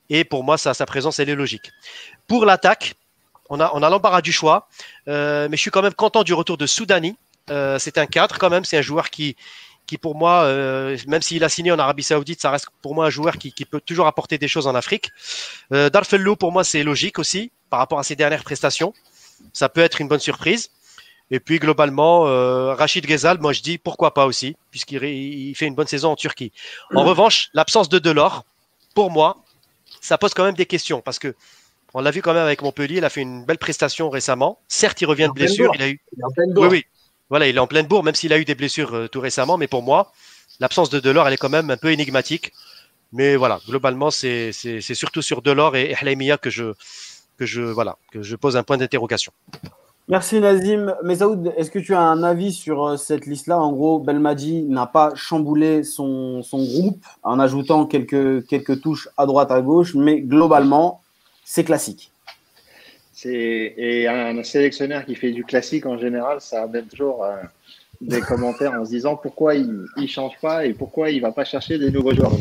et pour moi, sa présence, elle est logique. Pour l'attaque, on a, l'embarras du choix, euh, mais je suis quand même content du retour de Soudani. Euh, c'est un cadre quand même, c'est un joueur qui, pour moi, euh, même s'il a signé en Arabie Saoudite, ça reste pour moi un joueur qui, peut toujours apporter des choses en Afrique. Euh, Darfello, pour moi, c'est logique aussi par rapport à ses dernières prestations. Ça peut être une bonne surprise. Et puis globalement, Rachid Ghezal, moi je dis pourquoi pas aussi, puisqu'il il fait une bonne saison en Turquie. En revanche, l'absence de Delors, pour moi, ça pose quand même des questions parce que on l'a vu quand même avec Montpellier, il a fait une belle prestation récemment. Certes, il revient de blessure, il a eu. Il est en pleine bourre. Oui, oui. Voilà, il est en pleine bourre, même s'il a eu des blessures euh, tout récemment. Mais pour moi, l'absence de Delors, elle est quand même un peu énigmatique. Mais voilà, globalement, c'est surtout sur Delors et Hlaimia que je, que, je, voilà, que je pose un point d'interrogation. Merci Nazim. Mesaoud, est-ce que tu as un avis sur euh, cette liste-là? En gros, Belmadi n'a pas chamboulé son, son, groupe en ajoutant quelques, quelques touches à droite, à gauche, mais globalement, c'est classique. Et un sélectionneur qui fait du classique en général, ça amène toujours euh, des commentaires en se disant pourquoi il ne change pas et pourquoi il ne va pas chercher des nouveaux joueurs.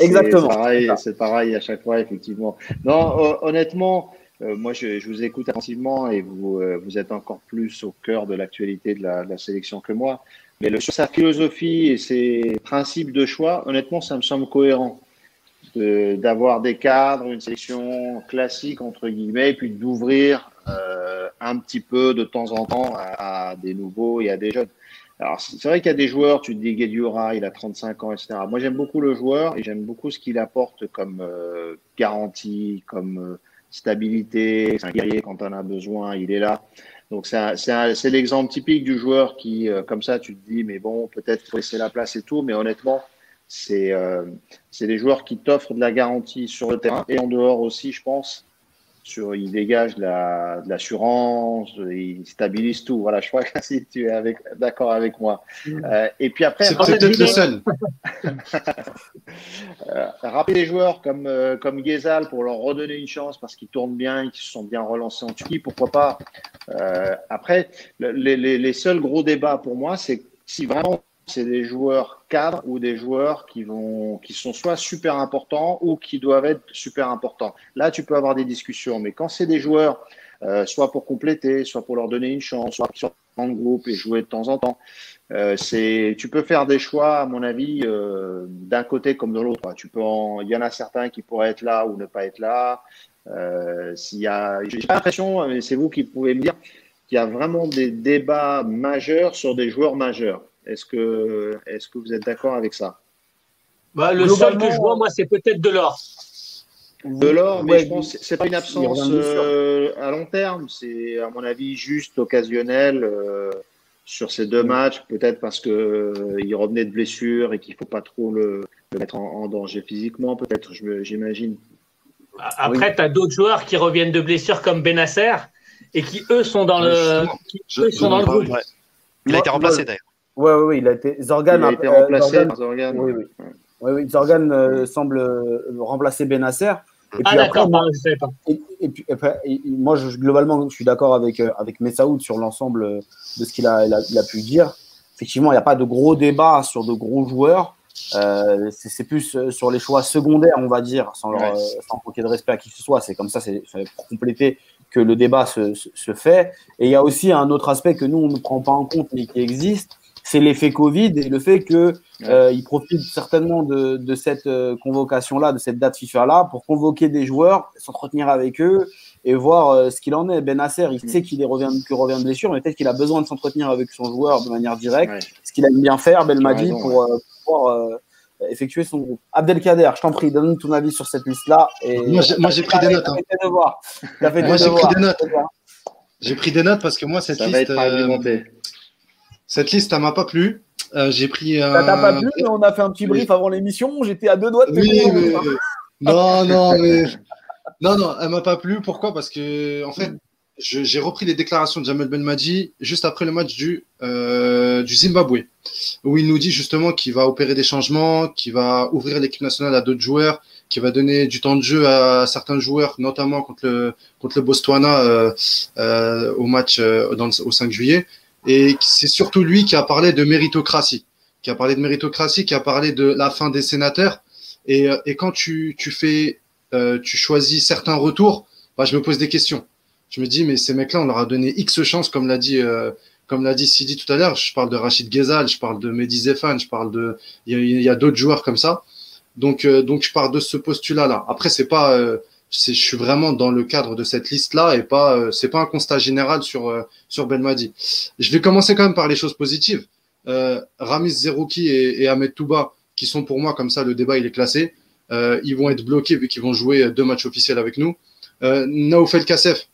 Exactement. C'est pareil, pareil, à chaque fois, effectivement. Non, honnêtement, euh, moi, je, je, vous écoute attentivement et vous, euh, vous êtes encore plus au cœur de l'actualité de la, de la, sélection que moi. Mais le, sa philosophie et ses principes de choix, honnêtement, ça me semble cohérent d'avoir des cadres, une sélection classique entre guillemets, et puis d'ouvrir euh, un petit peu de temps en temps à, des nouveaux et à des jeunes. Alors c'est vrai qu'il y a des joueurs, tu te dis Guedioura, il a 35 ans, etc. Moi j'aime beaucoup le joueur et j'aime beaucoup ce qu'il apporte comme euh, garantie, comme euh, stabilité, c'est un guerrier quand on a besoin, il est là. Donc c'est l'exemple typique du joueur qui, euh, comme ça, tu te dis, mais bon, peut-être laisser la place et tout, mais honnêtement, c'est euh, des joueurs qui t'offrent de la garantie sur le terrain et en dehors aussi, je pense, sur, il dégage de l'assurance, la, il stabilise tout. Voilà, je crois que si tu es d'accord avec moi. Mm. Euh, et puis après, c'est peut-être le seul. euh, rappeler les joueurs comme euh, comme Gezal pour leur redonner une chance parce qu'ils tournent bien, qu'ils se sont bien relancés en Turquie, pourquoi pas. Après, les, les, les seuls gros débats pour moi, c'est si vraiment c'est des joueurs cadres ou des joueurs qui vont, qui sont soit super importants ou qui doivent être super importants. Là, tu peux avoir des discussions, mais quand c'est des joueurs, euh, soit pour compléter, soit pour leur donner une chance, soit sur en groupe et jouer de temps en temps, euh, c'est, tu peux faire des choix, à mon avis, euh, d'un côté comme de l'autre. Tu peux, il y en a certains qui pourraient être là ou ne pas être là. S'il y a, j'ai l'impression, mais c'est vous qui pouvez me dire qu'il y a vraiment des débats majeurs sur des joueurs majeurs. Est-ce que, est que vous êtes d'accord avec ça? Bah, Le seul que je vois, moi, c'est peut-être Delors. Delors, mais je pense que ce n'est pas une absence euh, à long terme. C'est, à mon avis, juste occasionnel euh, sur ces deux matchs. Peut-être parce qu'il euh, revenait de blessure et qu'il ne faut pas trop le, mettre en, danger physiquement, peut-être, j'imagine. Après, tu as d'autres joueurs qui reviennent de blessure comme Benasser et qui, eux, sont dans le, sont dans le groupe. Il a été remplacé d'ailleurs. Oui, oui, oui, il a été. Zorgan il a été remplacé par Zorgan. Oui, oui. Zorgan euh, semble euh, remplacer Benasser. Et ah, d'accord, moi, je ne savais pas. Et, et puis, après, moi, je, globalement, je suis d'accord avec, euh, avec Messaoud sur l'ensemble de ce qu'il a, il a, il a, pu dire. Effectivement, il n'y a pas de gros débats sur de gros joueurs. Euh, c'est plus sur les choix secondaires, on va dire, sans, leur, ouais. sans manquer de respect à qui que ce soit. C'est comme ça, c'est pour compléter que le débat se, se, se, fait. Et il y a aussi un autre aspect que nous, on ne prend pas en compte, mais qui existe, c'est l'effet Covid et le fait que euh, il profite certainement de, de cette euh, convocation-là, de cette date FIFA-là, pour convoquer des joueurs, s'entretenir avec eux et voir ce qu'il en est. Ben Nasser, il sait qu'il revient, revient de blessure, mais peut-être qu'il a besoin de s'entretenir avec son joueur de manière directe, ce qu'il aime bien faire, Belmadi, pour pouvoir effectuer son groupe. Abdelkader, je t'en prie, donne ton avis sur cette liste-là. moi, j'ai pris des notes. Hein. Moi, j'ai pris des notes. J'ai pris des notes parce que moi, cette liste. Euh, cette liste, ça m'a pas plu. Euh, j'ai pris. Ça t'a pas plu, mais on a fait un petit brief avant l'émission. J'étais à deux doigts de te oui, mais... Non, non, mais. Non, non, elle m'a pas plu. Pourquoi? Parce que, en fait, j'ai repris les déclarations de Jamel Benmadi juste après le match du, euh, du Zimbabwe, où il nous dit justement qu'il va opérer des changements, qu'il va ouvrir l'équipe nationale à d'autres joueurs, qu'il va donner du temps de jeu à certains joueurs, notamment contre le, contre le Botswana euh, euh, au match euh, au 5 juillet. Et c'est surtout lui qui a parlé de méritocratie, qui a parlé de méritocratie, qui a parlé de la fin des sénateurs. Et, euh, et quand tu, tu fais, euh, tu choisis certains retours, bah, je me pose des questions je me dis, mais ces mecs-là, on leur a donné X chances, comme l'a dit, euh, comme l'a dit Sidi tout à l'heure. Je parle de Rachid Ghezal, je parle de Mehdi Zefan, je parle de, il y a, d'autres joueurs comme ça. Donc, euh, donc je pars de ce postulat-là. Après, c'est pas, euh, je suis vraiment dans le cadre de cette liste-là et pas, euh, c'est pas un constat général sur euh, sur Belmadi. Je vais commencer quand même par les choses positives. Ramis Zerouki et, et, Ahmed Touba, qui sont pour moi comme ça, le débat il est classé. ils vont être bloqués vu qu'ils vont jouer deux matchs officiels avec nous. Euh, Naoufel Kassef,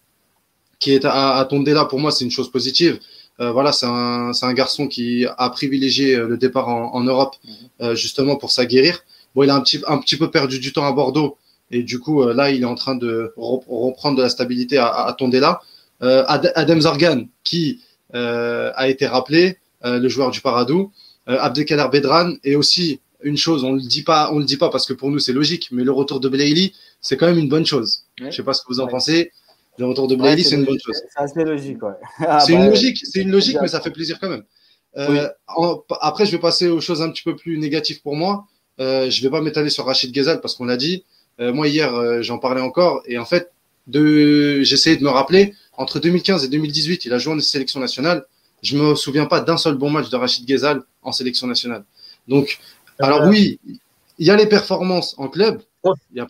qui est à, à Tondela, pour moi, c'est une chose positive. Euh, voilà, c'est un, un, garçon qui a privilégié euh, le départ en, en Europe euh, justement pour s'aguerrir. Bon, il a un petit, un petit peu perdu du temps à Bordeaux et du coup, euh, là, il est en train de reprendre de la stabilité à, à Tondela. Euh, Adem Zargan, qui a été rappelé, le joueur du Paradou. Abdelkader Bedran et aussi une chose, on le dit pas, on le dit pas parce que pour nous c'est logique, mais le retour de Belaïli, c'est quand même une bonne chose. Ouais. Je sais pas ce que vous en ouais. pensez. Le retour de ouais, c'est une bonne chose. C'est assez logique, ouais. Ah, c'est bah, une logique, c'est une logique, mais ça fait plaisir quand même. Euh, oui. en, après, je vais passer aux choses un petit peu plus négatives pour moi. Euh, je vais pas m'étaler sur Rachid Ghezal parce qu'on l'a dit. Euh, moi hier, euh, j'en parlais encore et en fait, de, j'essayais de me rappeler entre 2015 et 2018, il a joué en sélection nationale. Je me souviens pas d'un seul bon match de Rachid Ghezal en sélection nationale. Donc, alors oui, il y a les performances en club,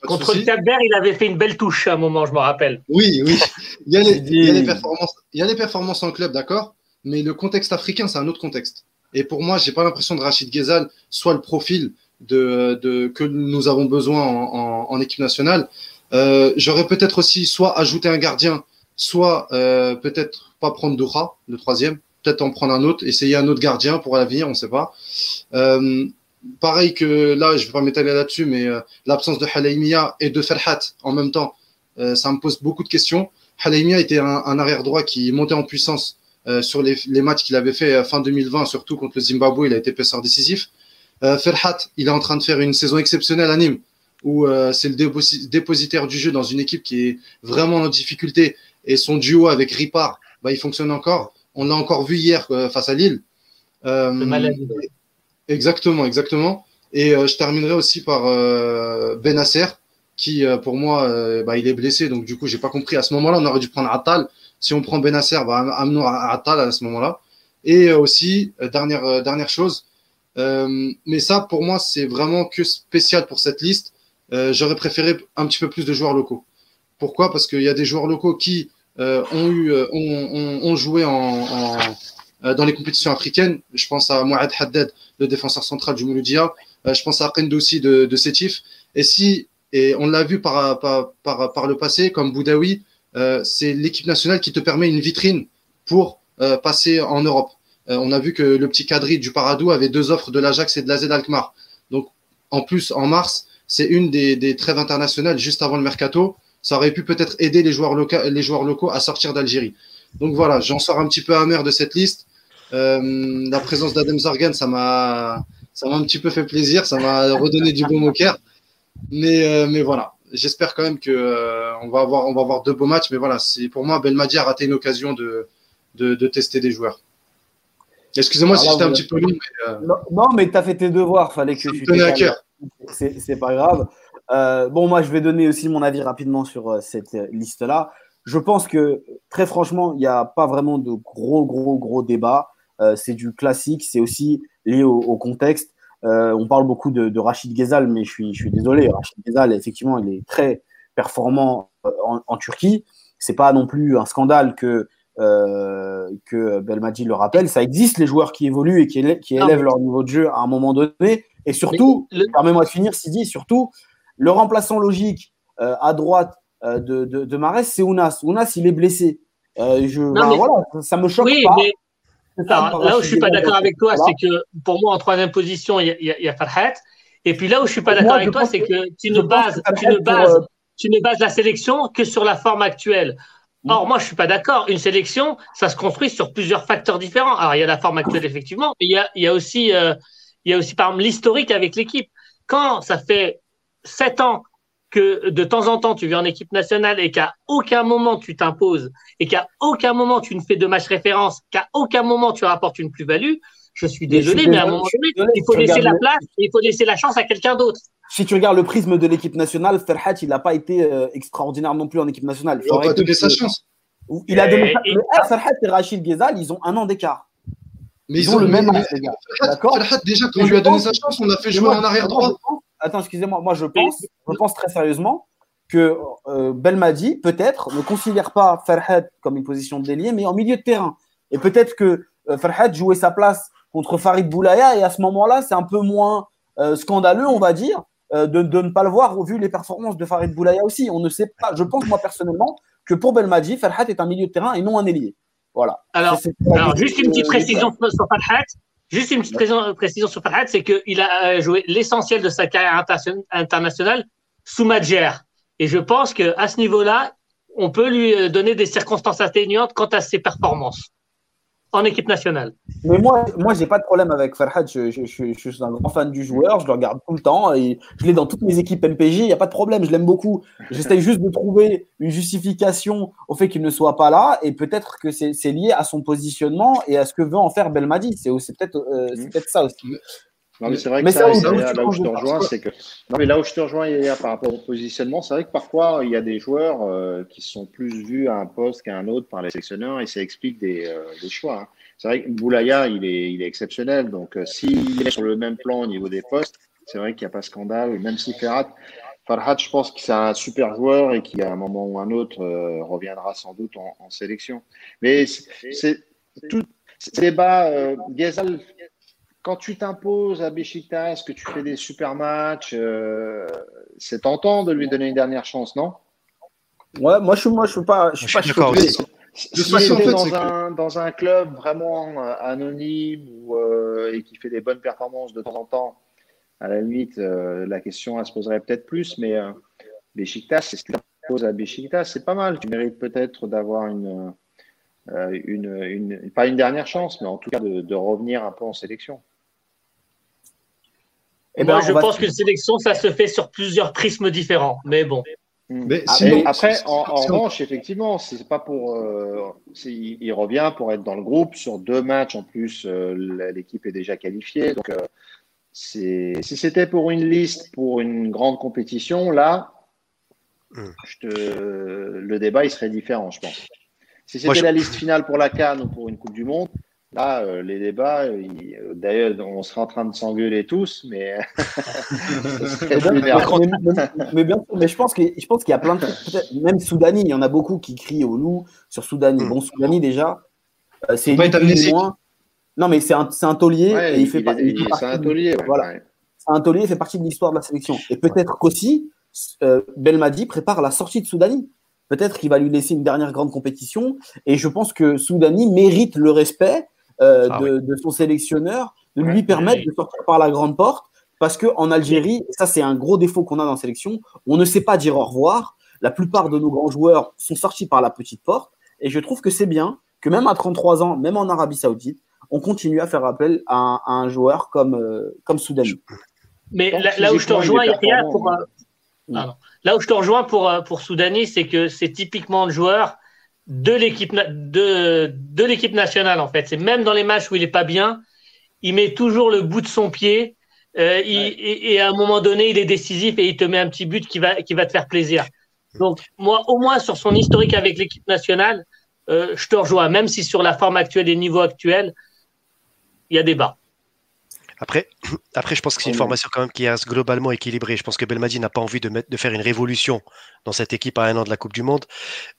Contre le Cap Vert, il avait fait une belle touche à un moment, je me rappelle. Oui, oui. Il y a les, il y a les performances, y a les performances en club, d'accord, mais le contexte africain, c'est un autre contexte. Et pour moi, j'ai pas l'impression de Rachid Ghezal soit le profil de, que nous avons besoin en, équipe nationale. Euh, J'aurais peut-être aussi soit ajouté un gardien, soit euh, peut-être pas prendre Doha, le troisième, peut-être en prendre un autre, essayer un autre gardien pour l'avenir, on sait pas. Euh, pareil que là, je vais pas m'étaler là-dessus, mais l'absence de Halaimia et de Ferhat en même temps, ça me pose beaucoup de questions. Halaimia était un, un arrière droit qui montait en puissance sur les, matchs qu'il avait fait fin 2020, surtout contre le Zimbabwe, il a été pesseur décisif. Ferhat, il est en train de faire une saison exceptionnelle à Nîmes, où c'est le dépositaire du jeu dans une équipe qui est vraiment en difficulté, et son duo avec Ripard, bah, il fonctionne encore. On l'a encore vu hier face à Lille. Exactement, exactement. Et euh, je terminerai aussi par euh, Benasser, qui euh, pour moi, euh, bah, il est blessé, donc du coup, j'ai pas compris. À ce moment-là, on aurait dû prendre Attal. Si on prend Benasser, bah, amenons Attal à ce moment-là. Et euh, aussi, dernière dernière chose, mais ça, pour moi, c'est vraiment que spécial pour cette liste. J'aurais préféré un petit peu plus de joueurs locaux. Pourquoi? Parce qu'il y a des joueurs locaux qui ont eu, ont, ont, ont joué en, en euh, dans les compétitions africaines. Je pense à Mouad Haddad, le défenseur central du Mouloudia. Euh, je pense à Kendoussi de, de Sétif. Et si, et on l'a vu par, par, par, par, le passé, comme Boudaoui, euh, c'est l'équipe nationale qui te permet une vitrine pour euh, passer en Europe. Euh, on a vu que le petit cadri du Paradou avait deux offres de l'Ajax et de la Z Alkmaar. Donc, en plus, en mars, c'est une des, trêves internationales juste avant le mercato. Ça aurait pu peut-être aider les joueurs, locaux, à sortir d'Algérie. Donc voilà, j'en sors un petit peu amer de cette liste. Euh, la présence d'Adem Zargan, ça m'a, un petit peu fait plaisir, ça m'a redonné du bon au cœur. Mais, euh, mais voilà, j'espère quand même que on va avoir, deux beaux matchs. Mais voilà, pour moi, Belmadi a raté une occasion de tester des joueurs. Excusez-moi si j'étais un petit peu long. Mais, euh, non, non, mais tu as fait tes devoirs, fallait que tu à cœur. C'est pas grave. Euh, bon, moi, je vais donner aussi mon avis rapidement sur cette liste-là. Je pense que, très franchement, il n'y a pas vraiment de gros, gros, gros débats. Euh, c'est du classique, c'est aussi lié au, au contexte. Euh, on parle beaucoup de, de, Rachid Ghezal, mais je suis, je suis désolé. Rachid Ghezal, effectivement, il est très performant euh, en, en Turquie. c'est pas non plus un scandale que euh, que Belmadi le rappelle, ça existe les joueurs qui évoluent et qui, élèvent, leur niveau de jeu à un moment donné. Et surtout, permets-moi de finir, Sidi, surtout, le remplaçant logique euh, à droite euh, de, de, de Marès, c'est Ounas. Ounas, il est blessé. je, voilà, ça me choque pas. là où je suis pas d'accord avec toi, c'est que pour moi, en troisième position, il y, a, Farhat. Et puis là où je suis pas d'accord avec toi, c'est que tu ne bases, tu ne bases, tu ne bases la sélection que sur la forme actuelle. Or, moi, je suis pas d'accord. Une sélection, ça se construit sur plusieurs facteurs différents. Alors, il y a la forme actuelle, effectivement, mais il y a, il y a aussi, euh, il y a aussi, par exemple, l'historique avec l'équipe. Quand ça fait sept ans que de temps en temps tu viens en équipe nationale et qu'à aucun moment tu t'imposes et qu'à aucun moment tu ne fais de match référence, qu'à aucun moment tu rapportes une plus-value, je suis désolé, mais, à un moment donné, il faut laisser la place et il faut laisser la chance à quelqu'un d'autre si tu regardes le prisme de l'équipe nationale, Ferhat, il n'a pas été euh, extraordinaire non plus en équipe nationale. Il n'a pas donné sa chance. Il a donné et, Ferhat et Rachid Ghezal, ils ont un an d'écart. Mais ils, ont, le même âge, les gars. D'accord Ferhat, déjà, quand on lui a donné sa chance, on a fait jouer en arrière droit. Attends, excusez-moi, moi je pense, je pense très sérieusement que euh, Belmadi, peut-être, ne considère pas Ferhat comme une position de délié, mais en milieu de terrain. Et peut-être que euh, Ferhat jouait sa place contre Farid Boulaya, et à ce moment-là, c'est un peu moins euh, scandaleux, on va dire, euh, de, ne pas le voir au vu les performances de Farid Boulaya aussi. On ne sait pas. Je pense moi personnellement que pour Belmadi, Farhat est un milieu de terrain et non un ailier. Voilà. Alors, juste une petite précision sur Farhat. Juste une petite précision sur Farhat, c'est qu'il a euh, joué l'essentiel de sa carrière internationale sous Madjer. Et je pense qu'à ce niveau-là, on peut lui donner des circonstances atténuantes quant à ses performances en équipe nationale. Mais moi, moi j'ai pas de problème avec Farhad. Je, suis un grand fan du joueur, je le regarde tout le temps et je l'ai dans toutes mes équipes MPJ. Il n'y a pas de problème, je l'aime beaucoup. J'essaie juste de trouver une justification au fait qu'il ne soit pas là et peut-être que c'est lié à son positionnement et à ce que veut en faire Belmadi. C'est peut-être euh, mmh. peut ça aussi. Non, mais c'est vrai que ça, là, où je te rejoins, c'est que. Non, mais là où je te rejoins, par rapport au positionnement, c'est vrai que parfois, il y a des joueurs euh, qui sont plus vus à un poste qu'à un autre par les sélectionneurs et ça explique des, euh, des choix. Hein. C'est vrai que Boulaya, il est, il est exceptionnel. Donc, euh, s'il est sur le même plan au niveau des postes, c'est vrai qu'il n'y a pas scandale. Même si Ferrat, Farhat, je pense que c'est un super joueur et qui, à un moment ou un autre, reviendra sans doute en, en sélection. Mais c'est tout. Ces débats, euh, quand tu t'imposes à Besiktas, que tu fais des super matchs, euh, c'est tentant de lui donner une dernière chance, non? Ouais, moi je moi je suis pas je suis pas choqué. Si était dans, un, dans un club vraiment euh, anonyme ou, euh, et qui fait des bonnes performances de temps en temps, à la limite, la question elle se poserait peut-être plus, mais euh, Besiktas, c'est ce que tu t'imposes à Besiktas, c'est pas mal. Tu mérites peut-être d'avoir une, une, une, pas une dernière chance, mais en tout cas de, de revenir un peu en sélection. Et eh Moi, ben, je pense qu'une sélection, ça se fait sur plusieurs prismes différents. Mais bon. Hmm. Mais après, en, revanche, effectivement, c'est pas pour. Euh, il, revient pour être dans le groupe sur deux matchs en plus. Euh, l'équipe est déjà qualifiée. Donc, euh, si c'était pour une liste pour une grande compétition, là, hmm. je te, le débat il serait différent, je pense. Si c'était la liste finale pour la Cannes ou pour une Coupe du Monde, Là, euh, les débats, euh, d'ailleurs, on serait en train de s'engueuler tous, mais. mais, bien mais je pense qu'il y a plein de. Même Soudani, il y en a beaucoup qui crient au loup sur Soudani. Hmm. Bon, Soudani, déjà, euh, c'est moins. Non, mais c'est un, un taulier. et il fait c'est un taulier. voilà. C'est un taulier, il fait partie de l'histoire de la sélection. Et peut-être qu'aussi, Belmadi prépare la sortie de Soudani. Peut-être qu'il va lui laisser une dernière grande compétition. Et je pense que Soudani mérite le respect euh, ah de, son sélectionneur, de lui permettre de sortir par la grande porte. Parce qu'en Algérie, ça c'est un gros défaut qu'on a dans la sélection, on ne sait pas dire au revoir. La plupart de nos grands joueurs sont sortis par la petite porte. Et je trouve que c'est bien que même à 33 ans, même en Arabie Saoudite, on continue à faire appel à, un, joueur comme, euh, comme Soudani. Mais là, où je te rejoins, pour, euh, là où je te rejoins pour, pour Soudani, c'est que c'est typiquement le joueur de l'équipe de, de l'équipe nationale en fait. C'est même dans les matchs où il est pas bien, il met toujours le bout de son pied. Euh, et, à un moment donné, il est décisif et il te met un petit but qui va qui va te faire plaisir. Donc moi, au moins sur son historique avec l'équipe nationale, euh, je te rejoins. Même si sur la forme actuelle et le niveau actuel, il y a débat. Après, après, je pense que c'est une formation quand même qui est globalement équilibrée. Je pense que Belmadi n'a pas envie de, mettre, de faire une révolution dans cette équipe à un an de la Coupe du Monde.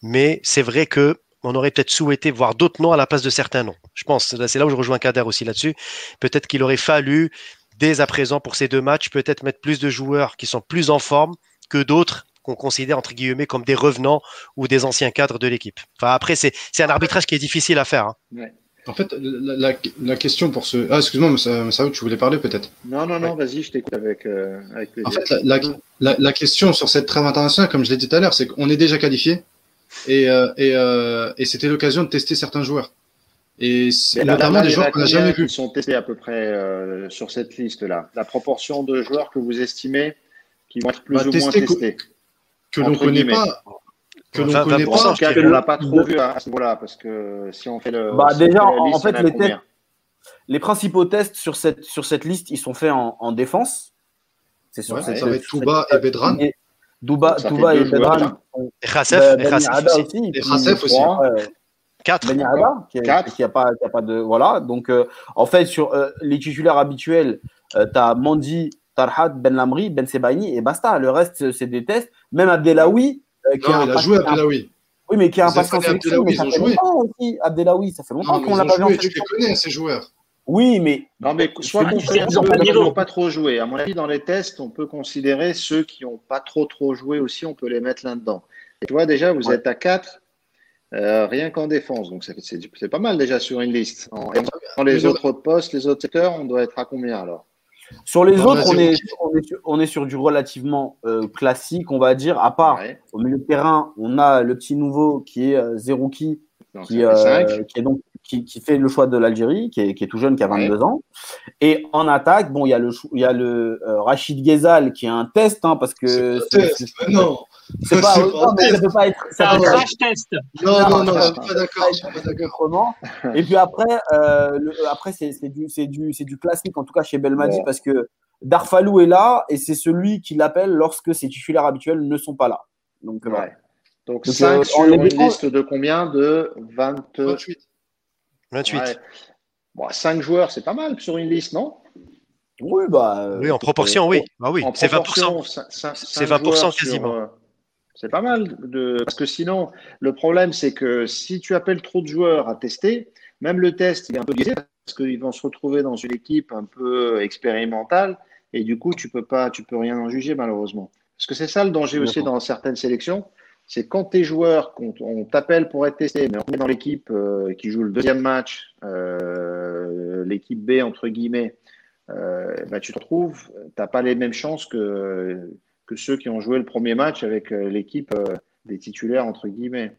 Mais c'est vrai que on aurait peut-être souhaité voir d'autres noms à la place de certains noms. Je pense, c'est là où je rejoins Kader aussi là-dessus. Peut-être qu'il aurait fallu, dès à présent, pour ces deux matchs, peut-être mettre plus de joueurs qui sont plus en forme que d'autres qu'on considère entre guillemets comme des revenants ou des anciens cadres de l'équipe. Enfin, après, c'est un arbitrage qui est difficile à faire. Hein. En fait, la, question pour ce. Ah, excuse-moi, Saoud, tu voulais parler peut-être Non, non, non, vas-y, je t'écoute avec, euh, avec En fait, la, question sur cette trêve internationale, comme je l'ai dit tout à l'heure, c'est qu'on est déjà qualifié et, euh, et, euh, et c'était l'occasion de tester certains joueurs. Et notamment des joueurs qu'on n'a jamais vus. Sont testés à peu près sur cette liste-là. La proportion de joueurs que vous estimez qui vont être plus bah, ou moins testés. Que, l'on ne connaît pas que l'on enfin, connaît pas. On l'a pas trop vu à ce niveau-là, parce que si on fait le. Bah, déjà, en fait, les, tests, les principaux tests sur cette, sur cette liste, ils sont faits en, en défense. C'est sur ouais, cette, ça va être Touba et Bedran. Et, Touba, Touba et Bedran. Et Khasef. Et Khasef aussi. 4. Ben qui n'a pas, a pas de. Voilà. Donc, euh, en fait, sur euh, les titulaires habituels, euh, tu as Mandi, Tarhat, Ben Lamri, Ben Sebaini et basta. Le reste, c'est des tests. Même Abdelawi, euh, qui non, a il a joué Abdelawi. Oui, mais qui a un passé en sélection. Mais ça fait longtemps aussi, Abdelawi. Ça fait longtemps qu'on l'a pas vu en sélection. Tu les connais, ces joueurs. Oui, mais. Non, mais soit ils n'ont pas trop joué. À mon avis, dans les tests, on peut considérer ceux qui n'ont pas trop trop joué aussi, on peut les mettre là-dedans. Et tu vois, déjà, vous êtes à 4, euh, rien qu'en défense. Donc, c'est pas mal déjà sur une liste. En, dans les autres postes, les autres secteurs, on doit être à combien alors? Sur les autres, on est, on, est sur, du relativement euh, classique, on va dire, à part au milieu de terrain, on a le petit nouveau qui est euh, Zerouki, qui, euh, qui, est donc qui, qui, fait le choix de l'Algérie, qui est, qui est, tout jeune, qui a 22 ans. Et en attaque, bon, il y a le, il y a le Rachid Ghezal qui est un test, hein, parce que. C'est non. C'est pas, non, mais ça peut pas être. C'est un crash test. Non, non, non, je suis pas d'accord. Je suis pas d'accord. Et puis après, euh, le, après c'est du, du, du classique, en tout cas chez Belmadi, parce que Darfalou est là et c'est celui qui l'appelle lorsque ses titulaires habituels ne sont pas là. Donc, ouais. Donc, Donc 5 euh, sur une liste de combien De 20... 28. 28. Bon, 5 joueurs, c'est pas mal sur une liste, non? Oui, bah. Oui, en proportion, oui. Bah oui, c'est 20%. C'est 20% quasiment. Euh, c'est pas mal. De... Parce que sinon, le problème, c'est que si tu appelles trop de joueurs à tester, même le test, il est un peu biaisé parce qu'ils vont se retrouver dans une équipe un peu expérimentale et du coup, tu peux pas, tu peux rien en juger malheureusement. Parce que c'est ça le danger aussi dans certaines sélections, c'est quand tes joueurs, on, t'appelle pour être testé, mais on est dans l'équipe euh, qui joue le deuxième match, euh, l'équipe B entre guillemets, euh, bah, tu te retrouves, tu n'as pas les mêmes chances que, que ceux qui ont joué le premier match avec l'équipe des titulaires entre guillemets.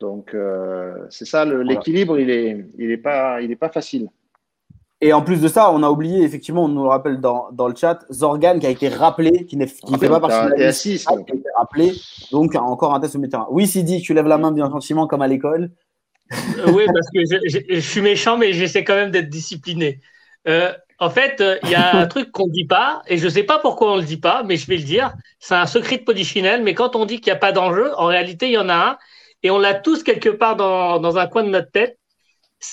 Donc c'est ça, l'équilibre, il n'est il est pas, il est pas facile. Et en plus de ça, on a oublié, effectivement, on nous le rappelle dans, dans le chat, Zorgan qui a été rappelé, qui ne fait pas partie de la liste, qui a été rappelé. Donc, encore un test au terrain. Oui, Sidi, tu lèves la main bien gentiment comme à l'école. Euh, oui, parce que je, je, suis méchant, mais j'essaie quand même d'être discipliné. Euh, en fait, euh, il y a un truc qu'on ne dit pas, et je ne sais pas pourquoi on ne le dit pas, mais je vais le dire. C'est un secret de polichinelle, mais quand on dit qu'il n'y a pas d'enjeu, en réalité, il y en a un, et on l'a tous quelque part dans, dans un coin de notre tête.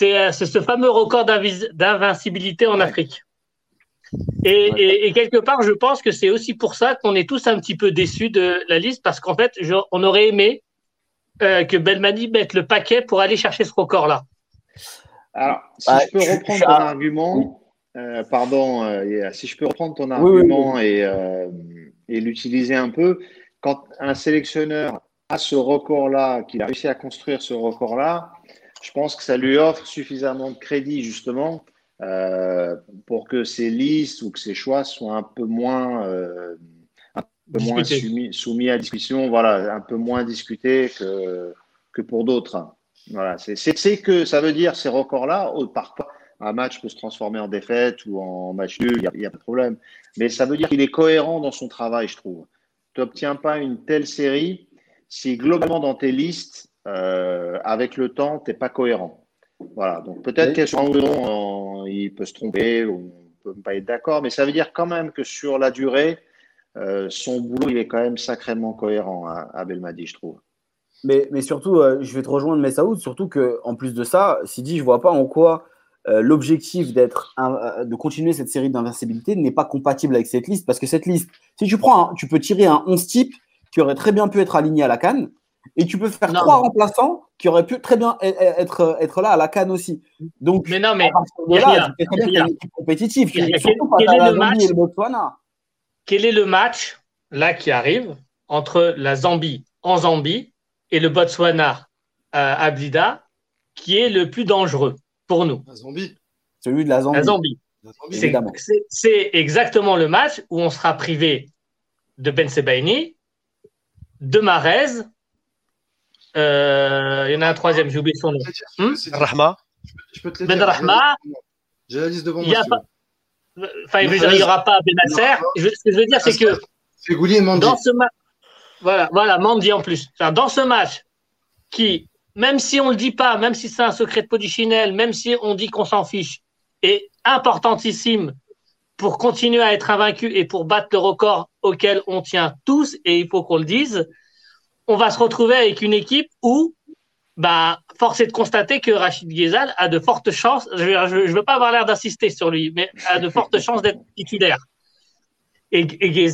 Euh, c'est ce fameux record d'invincibilité en Afrique. Et, quelque part, je pense que c'est aussi pour ça qu'on est tous un petit peu déçus de la liste, parce qu'en fait, on aurait aimé euh, que Belmani mette le paquet pour aller chercher ce record-là. Alors, si je peux reprendre ton argument, euh, pardon, si je peux reprendre ton argument et, et l'utiliser un peu, quand un sélectionneur a ce record-là, qu'il a réussi à construire ce record-là, je pense que ça lui offre suffisamment de crédit justement euh, pour que ses listes ou que ses choix soient un peu moins, euh, un peu moins soumis, à discussion, voilà, un peu moins discutés que, que pour d'autres. Voilà, c'est que ça veut dire ces records-là, parfois un match peut se transformer en défaite ou en match nul, il n'y a, pas de problème. Mais ça veut dire qu'il est cohérent dans son travail, je trouve. Tu n'obtiens pas une telle série si globalement dans tes listes, euh, avec le temps, tu n'es pas cohérent. Voilà, donc peut-être que sur un ou il peut se tromper ou on ne peut pas être d'accord, mais ça veut dire quand même que sur la durée, euh, son boulot, il est quand même sacrément cohérent à, à Belmadi, je trouve. Mais, mais surtout, euh, je vais te rejoindre Messaoud, surtout qu'en plus de ça, Sidi, je ne vois pas en quoi l'objectif d'être de continuer cette série d'invincibilité n'est pas compatible avec cette liste parce que cette liste, si tu prends, tu peux tirer un 11 type qui aurait très bien pu être aligné à la canne et tu peux faire trois remplaçants qui auraient pu très bien être, être là à la canne aussi. Donc, mais non, mais là, compétitif. Quel, est le match, quel est le match là qui arrive entre la Zambie en Zambie et le Botswana à Blida qui est le plus dangereux? Pour nous La Zambie. Celui de la Zambie. La Zambie. C'est exactement le match où on sera privé de Ben Sebaini, de Marez. Euh, il y en a un troisième, j'ai oublié son nom. Hmm? Rahma. ben Rahma. J'ai la liste devant moi. Enfin, il n'y aura pas Benasser. Ce que je veux dire, c'est que. Dans ce match. Voilà, voilà, Mandy en plus. Dans ce match, qui, même si on ne le dit pas, même si c'est un secret de polichinelle, même si on dit qu'on s'en fiche, est importantissime pour continuer à être invaincu et pour battre le record auquel on tient tous, et il faut qu'on le dise, on va se retrouver avec une équipe où, bah, force est de constater que Rachid Ghezal a de fortes chances, je ne veux pas avoir l'air d'insister sur lui, mais a de fortes chances d'être titulaire. Et, et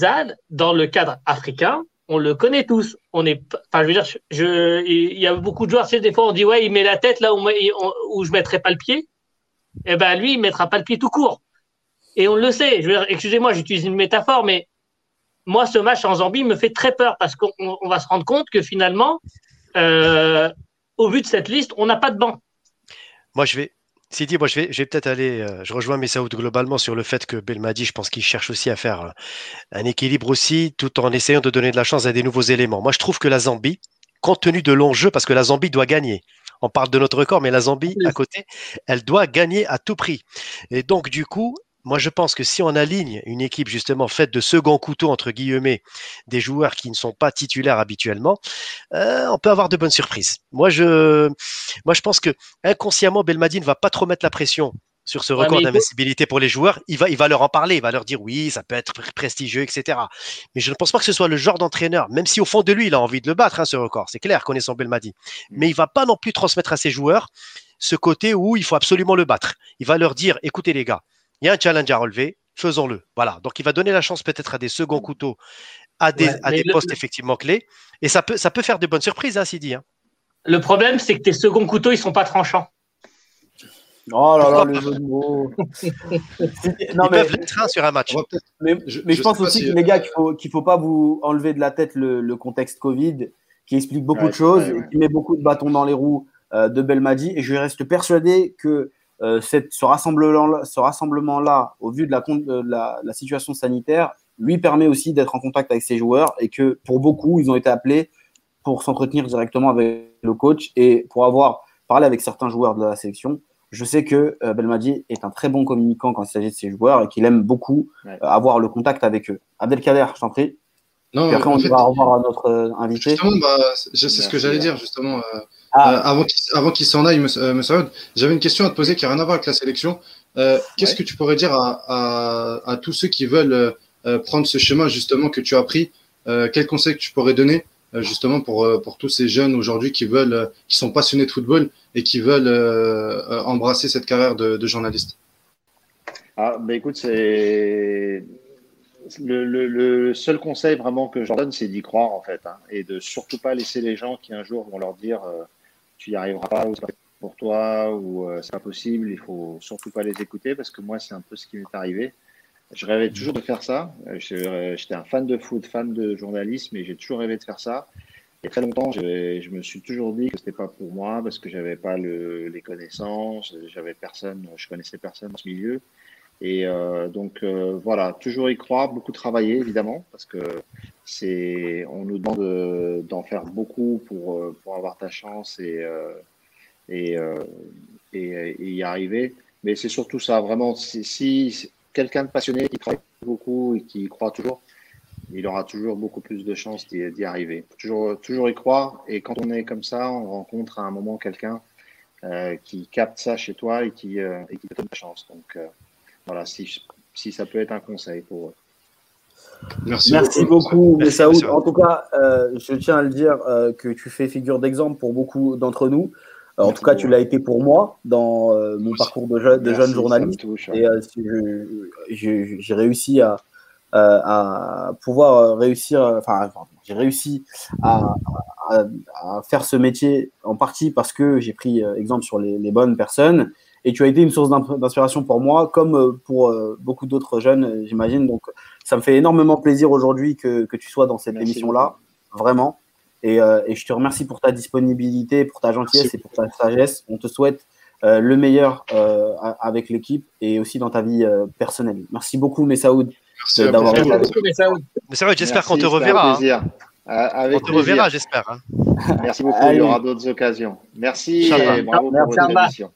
dans le cadre africain, on le connaît tous. On est, enfin, je veux dire, il y a beaucoup de joueurs, des fois, on dit, ouais, il met la tête là où, où je mettrai pas le pied. Eh ben, lui, il mettra pas le pied tout court. Et on le sait. Excusez-moi, j'utilise une métaphore, mais moi, ce match en Zambie me fait très peur parce qu'on va se rendre compte que finalement, euh, au vu de cette liste, on n'a pas de banc. Moi, je vais, Sidi, moi je vais, je vais peut-être aller, euh, je rejoins Messaoud globalement sur le fait que Belmadi, je pense qu'il cherche aussi à faire euh, un équilibre aussi, tout en essayant de donner de la chance à des nouveaux éléments. Moi je trouve que la Zambie, compte tenu de l'enjeu, parce que la Zambie doit gagner. On parle de notre record, mais la Zambie, à côté, elle doit gagner à tout prix. Et donc, du coup, moi, je pense que si on aligne une équipe justement faite de second couteau entre guillemets, des joueurs qui ne sont pas titulaires habituellement, euh, on peut avoir de bonnes surprises. Moi, je, moi, je pense que inconsciemment, Belmadi ne va pas trop mettre la pression sur ce record d'invincibilité pour les joueurs. Il va, il va leur en parler, il va leur dire oui, ça peut être prestigieux, etc. Mais je ne pense pas que ce soit le genre d'entraîneur, même si au fond de lui, il a envie de le battre, hein, ce record. C'est clair, connaissant Belmadi. Mais il va pas non plus transmettre à ses joueurs ce côté où il faut absolument le battre. Il va leur dire, écoutez les gars, il y a un challenge à relever, faisons-le. Voilà. Donc il va donner la chance peut-être à des seconds couteaux, à des, des postes effectivement clés. Et ça peut, ça peut faire de bonnes surprises, hein, Sidi. Hein. Le problème, c'est que tes seconds couteaux, ils sont pas tranchants. Oh là là, le jeu de mots. non, mais, sur un match. Mais, je, pense aussi, les gars, qu'il ne faut, faut pas vous enlever de la tête le, contexte Covid, qui explique beaucoup de choses, qui met beaucoup de bâtons dans les roues euh, de Belmadi. Et je reste persuadé que euh, ce rassemblement-là, ce rassemblement au vu de la, la, situation sanitaire, lui permet aussi d'être en contact avec ses joueurs et que pour beaucoup, ils ont été appelés pour s'entretenir directement avec le coach et pour avoir parlé avec certains joueurs de la sélection. Je sais que euh, Belmadi est un très bon communicant quand il s'agit de ses joueurs et qu'il aime beaucoup euh, avoir le contact avec eux. Abdelkader, je t'en prie. Non, Puis après, on va revoir notre invité. Justement, bah, c'est ce que j'allais dire, justement. Ah. Euh, avant qu'il s'en aille, euh, M. j'avais une question à te poser qui n'a rien à voir avec la sélection. Euh, qu'est-ce que tu pourrais dire à, tous ceux qui veulent prendre ce chemin justement que tu as pris? Quel conseil que tu pourrais donner justement pour, pour tous ces jeunes aujourd'hui qui veulent, qui sont passionnés de football et qui veulent embrasser cette carrière de, journaliste? Ah, bah écoute, c'est le, seul conseil vraiment que j'en donne, c'est d'y croire en fait, hein, et de surtout pas laisser les gens qui un jour vont leur dire tu n'y arriveras pas, ou pas pour toi, ou euh, c'est pas possible, il faut surtout pas les écouter parce que moi, c'est un peu ce qui m'est arrivé. Je rêvais toujours de faire ça. Euh, euh, j'étais un fan de foot, fan de journalisme, et j'ai toujours rêvé de faire ça. Et très longtemps, je, me suis toujours dit que c'était pas pour moi parce que j'avais pas le, les connaissances, j'avais personne, je connaissais personne dans ce milieu. Et donc voilà, toujours y croire, beaucoup travailler évidemment parce que c'est, on nous demande d'en faire beaucoup pour, euh, pour avoir ta chance et, euh, euh, et, et, y arriver. Mais c'est surtout ça, vraiment, si, si quelqu'un de passionné qui travaille beaucoup et qui croit toujours, il aura toujours beaucoup plus de chances d'y arriver. Toujours, toujours y croire. Et quand on est comme ça, on rencontre à un moment quelqu'un qui capte ça chez toi et qui, et qui te donne la chance. Donc voilà, si, si ça peut être un conseil pour eux. Merci, beaucoup, Messaoud. En tout cas, euh, je tiens à le dire euh, que tu fais figure d'exemple pour beaucoup d'entre nous. en tout cas, tu l'as été pour moi dans mon parcours de, de jeune journaliste. Et j'ai réussi à, à pouvoir réussir, enfin, j'ai réussi à, à, faire ce métier en partie parce que j'ai pris exemple sur les, les bonnes personnes et tu as été une source d'inspiration pour moi, comme euh, pour euh, beaucoup d'autres jeunes, euh, j'imagine. Donc, ça me fait énormément plaisir aujourd'hui que, que, tu sois dans cette émission-là, vraiment. Et, et, je te remercie pour ta disponibilité, pour ta gentillesse et pour ta sagesse. On te souhaite le meilleur avec l'équipe et aussi dans ta vie personnelle. Merci beaucoup, Messaoud, d'avoir été avec nous. j'espère qu'on te reverra. Hein. Avec on te reverra, j'espère. Hein. Merci beaucoup. Il y aura d'autres occasions. Merci et bravo pour votre émission.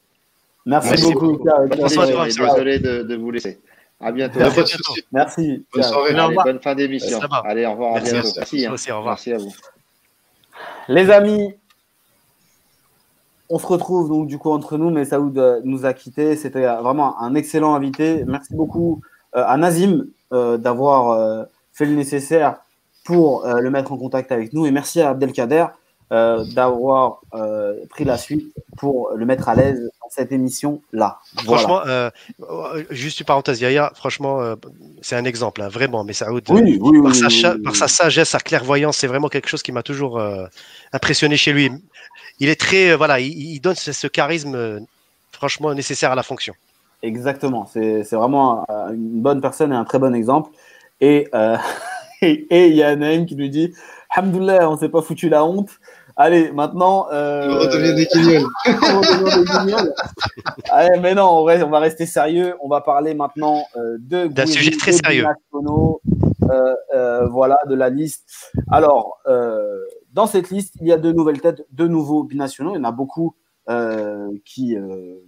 Merci, beaucoup. Désolé de, de, vous laisser. À bientôt. Merci. Bonne soirée. bonne fin d'émission. Allez, au revoir. Merci, à bientôt. Merci, hein. Merci, au revoir. Merci à vous. Les amis, on se retrouve donc du coup entre nous, mais Saoud euh, nous a quittés. C'était vraiment un excellent invité. Merci beaucoup euh, à Nazim euh, d'avoir fait le nécessaire pour le mettre en contact avec nous. Et merci à Abdelkader euh, d'avoir euh, pris la suite pour le mettre à l'aise dans cette émission-là. Franchement, euh, juste une parenthèse, Yaya, franchement, c'est un exemple, hein, vraiment. Mais ça, oui, oui, par, sa, par, sa, sagesse, sa clairvoyance, c'est vraiment quelque chose qui m'a toujours impressionné chez lui. Il est très, voilà, il, donne ce, charisme, franchement, nécessaire à la fonction. Exactement, c'est vraiment une bonne personne et un très bon exemple. Et et il y a Naïm qui nous dit Alhamdoulilah, on s'est pas foutu la honte. Allez, maintenant. Euh... On redevient des guignols. Allez, mais non, on va, on va rester sérieux. On va parler maintenant euh, de d'un sujet très sérieux. Euh, euh, voilà, de la liste. Alors, euh, dans cette liste, il y a deux nouvelles têtes, deux nouveaux binationaux. Il y en a beaucoup euh, qui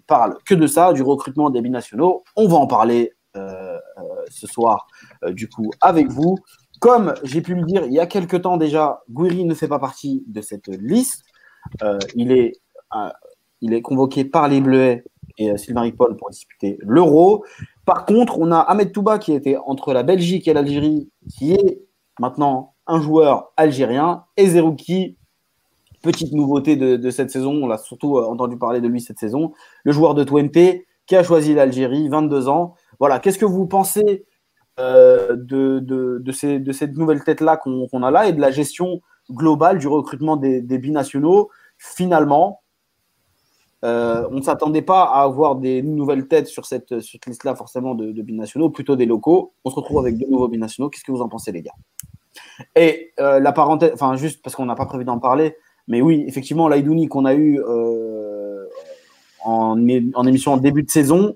parlent que de ça, du recrutement des binationaux. On va en parler ce soir, du coup, avec vous. Comme j'ai pu le dire il y a quelque temps déjà, Guiri ne fait pas partie de cette liste. Euh, il, est, euh, il est convoqué par les Bleuets et euh, Sylvain Ripoll pour disputer l'Euro. Par contre, on a Ahmed Touba qui était entre la Belgique et l'Algérie, qui est maintenant un joueur algérien, et Zerouki, petite nouveauté de, de cette saison, on l'a surtout entendu parler de lui cette saison, le joueur de Twente qui a choisi l'Algérie, 22 ans. Voilà, qu'est-ce que vous pensez euh, de, de, ces, de, cette nouvelle tête-là qu'on a là et de la gestion globale du recrutement des, binationaux. Finalement, euh, on ne s'attendait pas à avoir des nouvelles têtes sur cette, liste-là, forcément, de, binationaux, plutôt des locaux. On se retrouve avec deux nouveaux binationaux. Qu'est-ce que vous en pensez, les gars? Et euh, la parenthèse, enfin, juste parce qu'on n'a pas prévu d'en parler, mais oui, effectivement, l'Aïdouni qu'on a eu en, en, émission en début de saison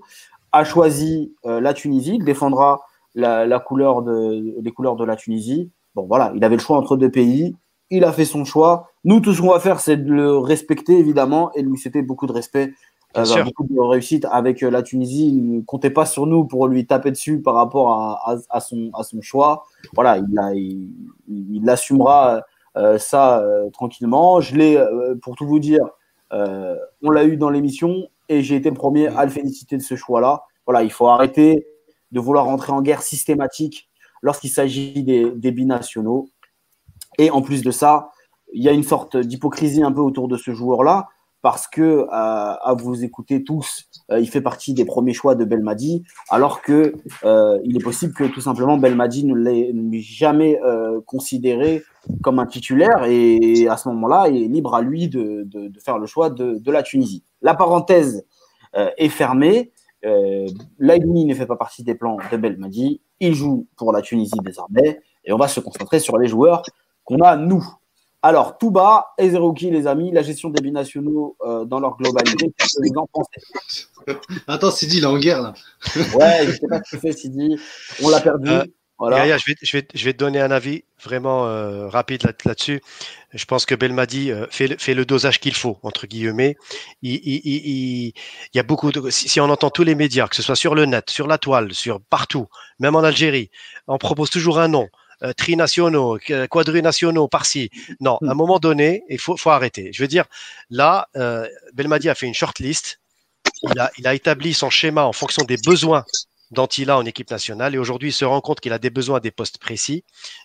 a choisi la Tunisie. Il défendra la, couleur de, les couleurs de la Tunisie. Bon, voilà, il avait le choix entre deux pays. Il a fait son choix. Nous, tout ce qu'on va faire, c'est de le respecter, évidemment, et de lui souhaiter beaucoup de respect, euh, beaucoup de réussite avec euh, la Tunisie. Il ne comptait pas sur nous pour lui taper dessus par rapport à, à, son, à son choix. Voilà, il, a, il, il assumera euh, ça tranquillement. Je l'ai, pour tout vous dire, on l'a eu dans l'émission et j'ai été le premier à le féliciter de ce choix-là. Voilà, il faut arrêter de vouloir rentrer en guerre systématique lorsqu'il s'agit des, binationaux. Et en plus de ça, il y a une sorte d'hypocrisie un peu autour de ce joueur-là, parce que euh, à vous écouter tous, euh, il fait partie des premiers choix de Belmadi, alors que euh, il est possible que tout simplement Belmadi ne l'ait jamais considéré comme un titulaire, et à ce moment-là, il est libre à lui de, faire le choix de, la Tunisie. La parenthèse est fermée. Euh, ne fait pas partie des plans de Belmadi. Il joue pour la Tunisie désormais. Et on va se concentrer sur les joueurs qu'on a, nous. Alors, et Zerouki, les amis, la gestion des binationaux euh, dans leur globalité, qu'est-ce que vous en pensez? Attends, Sidi, il est en guerre, là. ouais, je ne sais pas ce que fait, Sidi. On l'a perdu. Euh, voilà. je, vais, je, vais, je vais te donner un avis vraiment euh, rapide là-dessus. je pense que Belmadi euh, fait, le, fait le dosage qu'il faut, entre guillemets. Il, il, il, il, y a beaucoup de. Si, on entend tous les médias, que ce soit sur le net, sur la toile, sur partout, même en Algérie, on propose toujours un nom. Euh, trinationaux, quadrinationaux, par-ci. Non, à un moment donné, il faut, faut arrêter. Je veux dire, là, euh, Belmadi a fait une shortlist. Il a, il a établi son schéma en fonction des besoins dont il a en équipe nationale. Et aujourd'hui, il se rend compte qu'il a des besoins à des postes précis.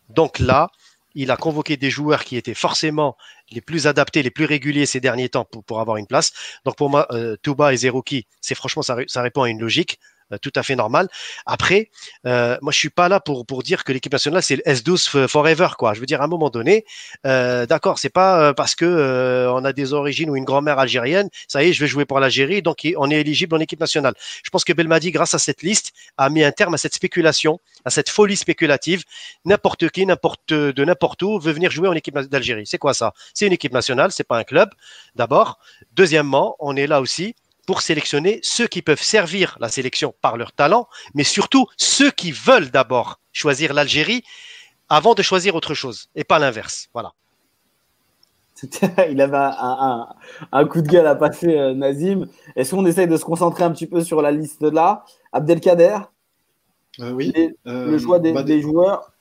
Donc là, il a convoqué des joueurs qui étaient forcément les plus adaptés, les plus réguliers ces derniers temps pour, avoir une place. Donc pour moi, euh, Touba et Zerouki, c'est franchement, ça, répond à une logique. Euh, tout à fait normal. Après, euh, moi, je suis pas là pour dire que l'équipe nationale c'est le S12 forever, quoi. Je veux dire, à un moment donné, euh, d'accord, c'est pas euh, parce que euh, on a des origines ou une grand-mère algérienne, ça y est, je vais jouer pour l'Algérie, donc on est éligible en équipe nationale. Je pense que Belmadi, grâce à cette liste, a mis un terme à cette spéculation, à cette folie spéculative. N'importe qui, n'importe de n'importe où veut venir jouer en équipe d'Algérie. C'est quoi ça? C'est une équipe nationale, c'est pas un club. D'abord. Deuxièmement, on est là aussi pour sélectionner ceux qui peuvent servir la sélection par leur talent, mais surtout ceux qui veulent d'abord choisir l'Algérie avant de choisir autre chose, et pas l'inverse. Voilà. Il avait un, un, coup de gueule à passer, euh, Nazim. Est-ce qu'on essaye de se concentrer un petit peu sur la liste là? Abdelkader? Euh, Oui. Euh, le choix des, bah, des joueurs,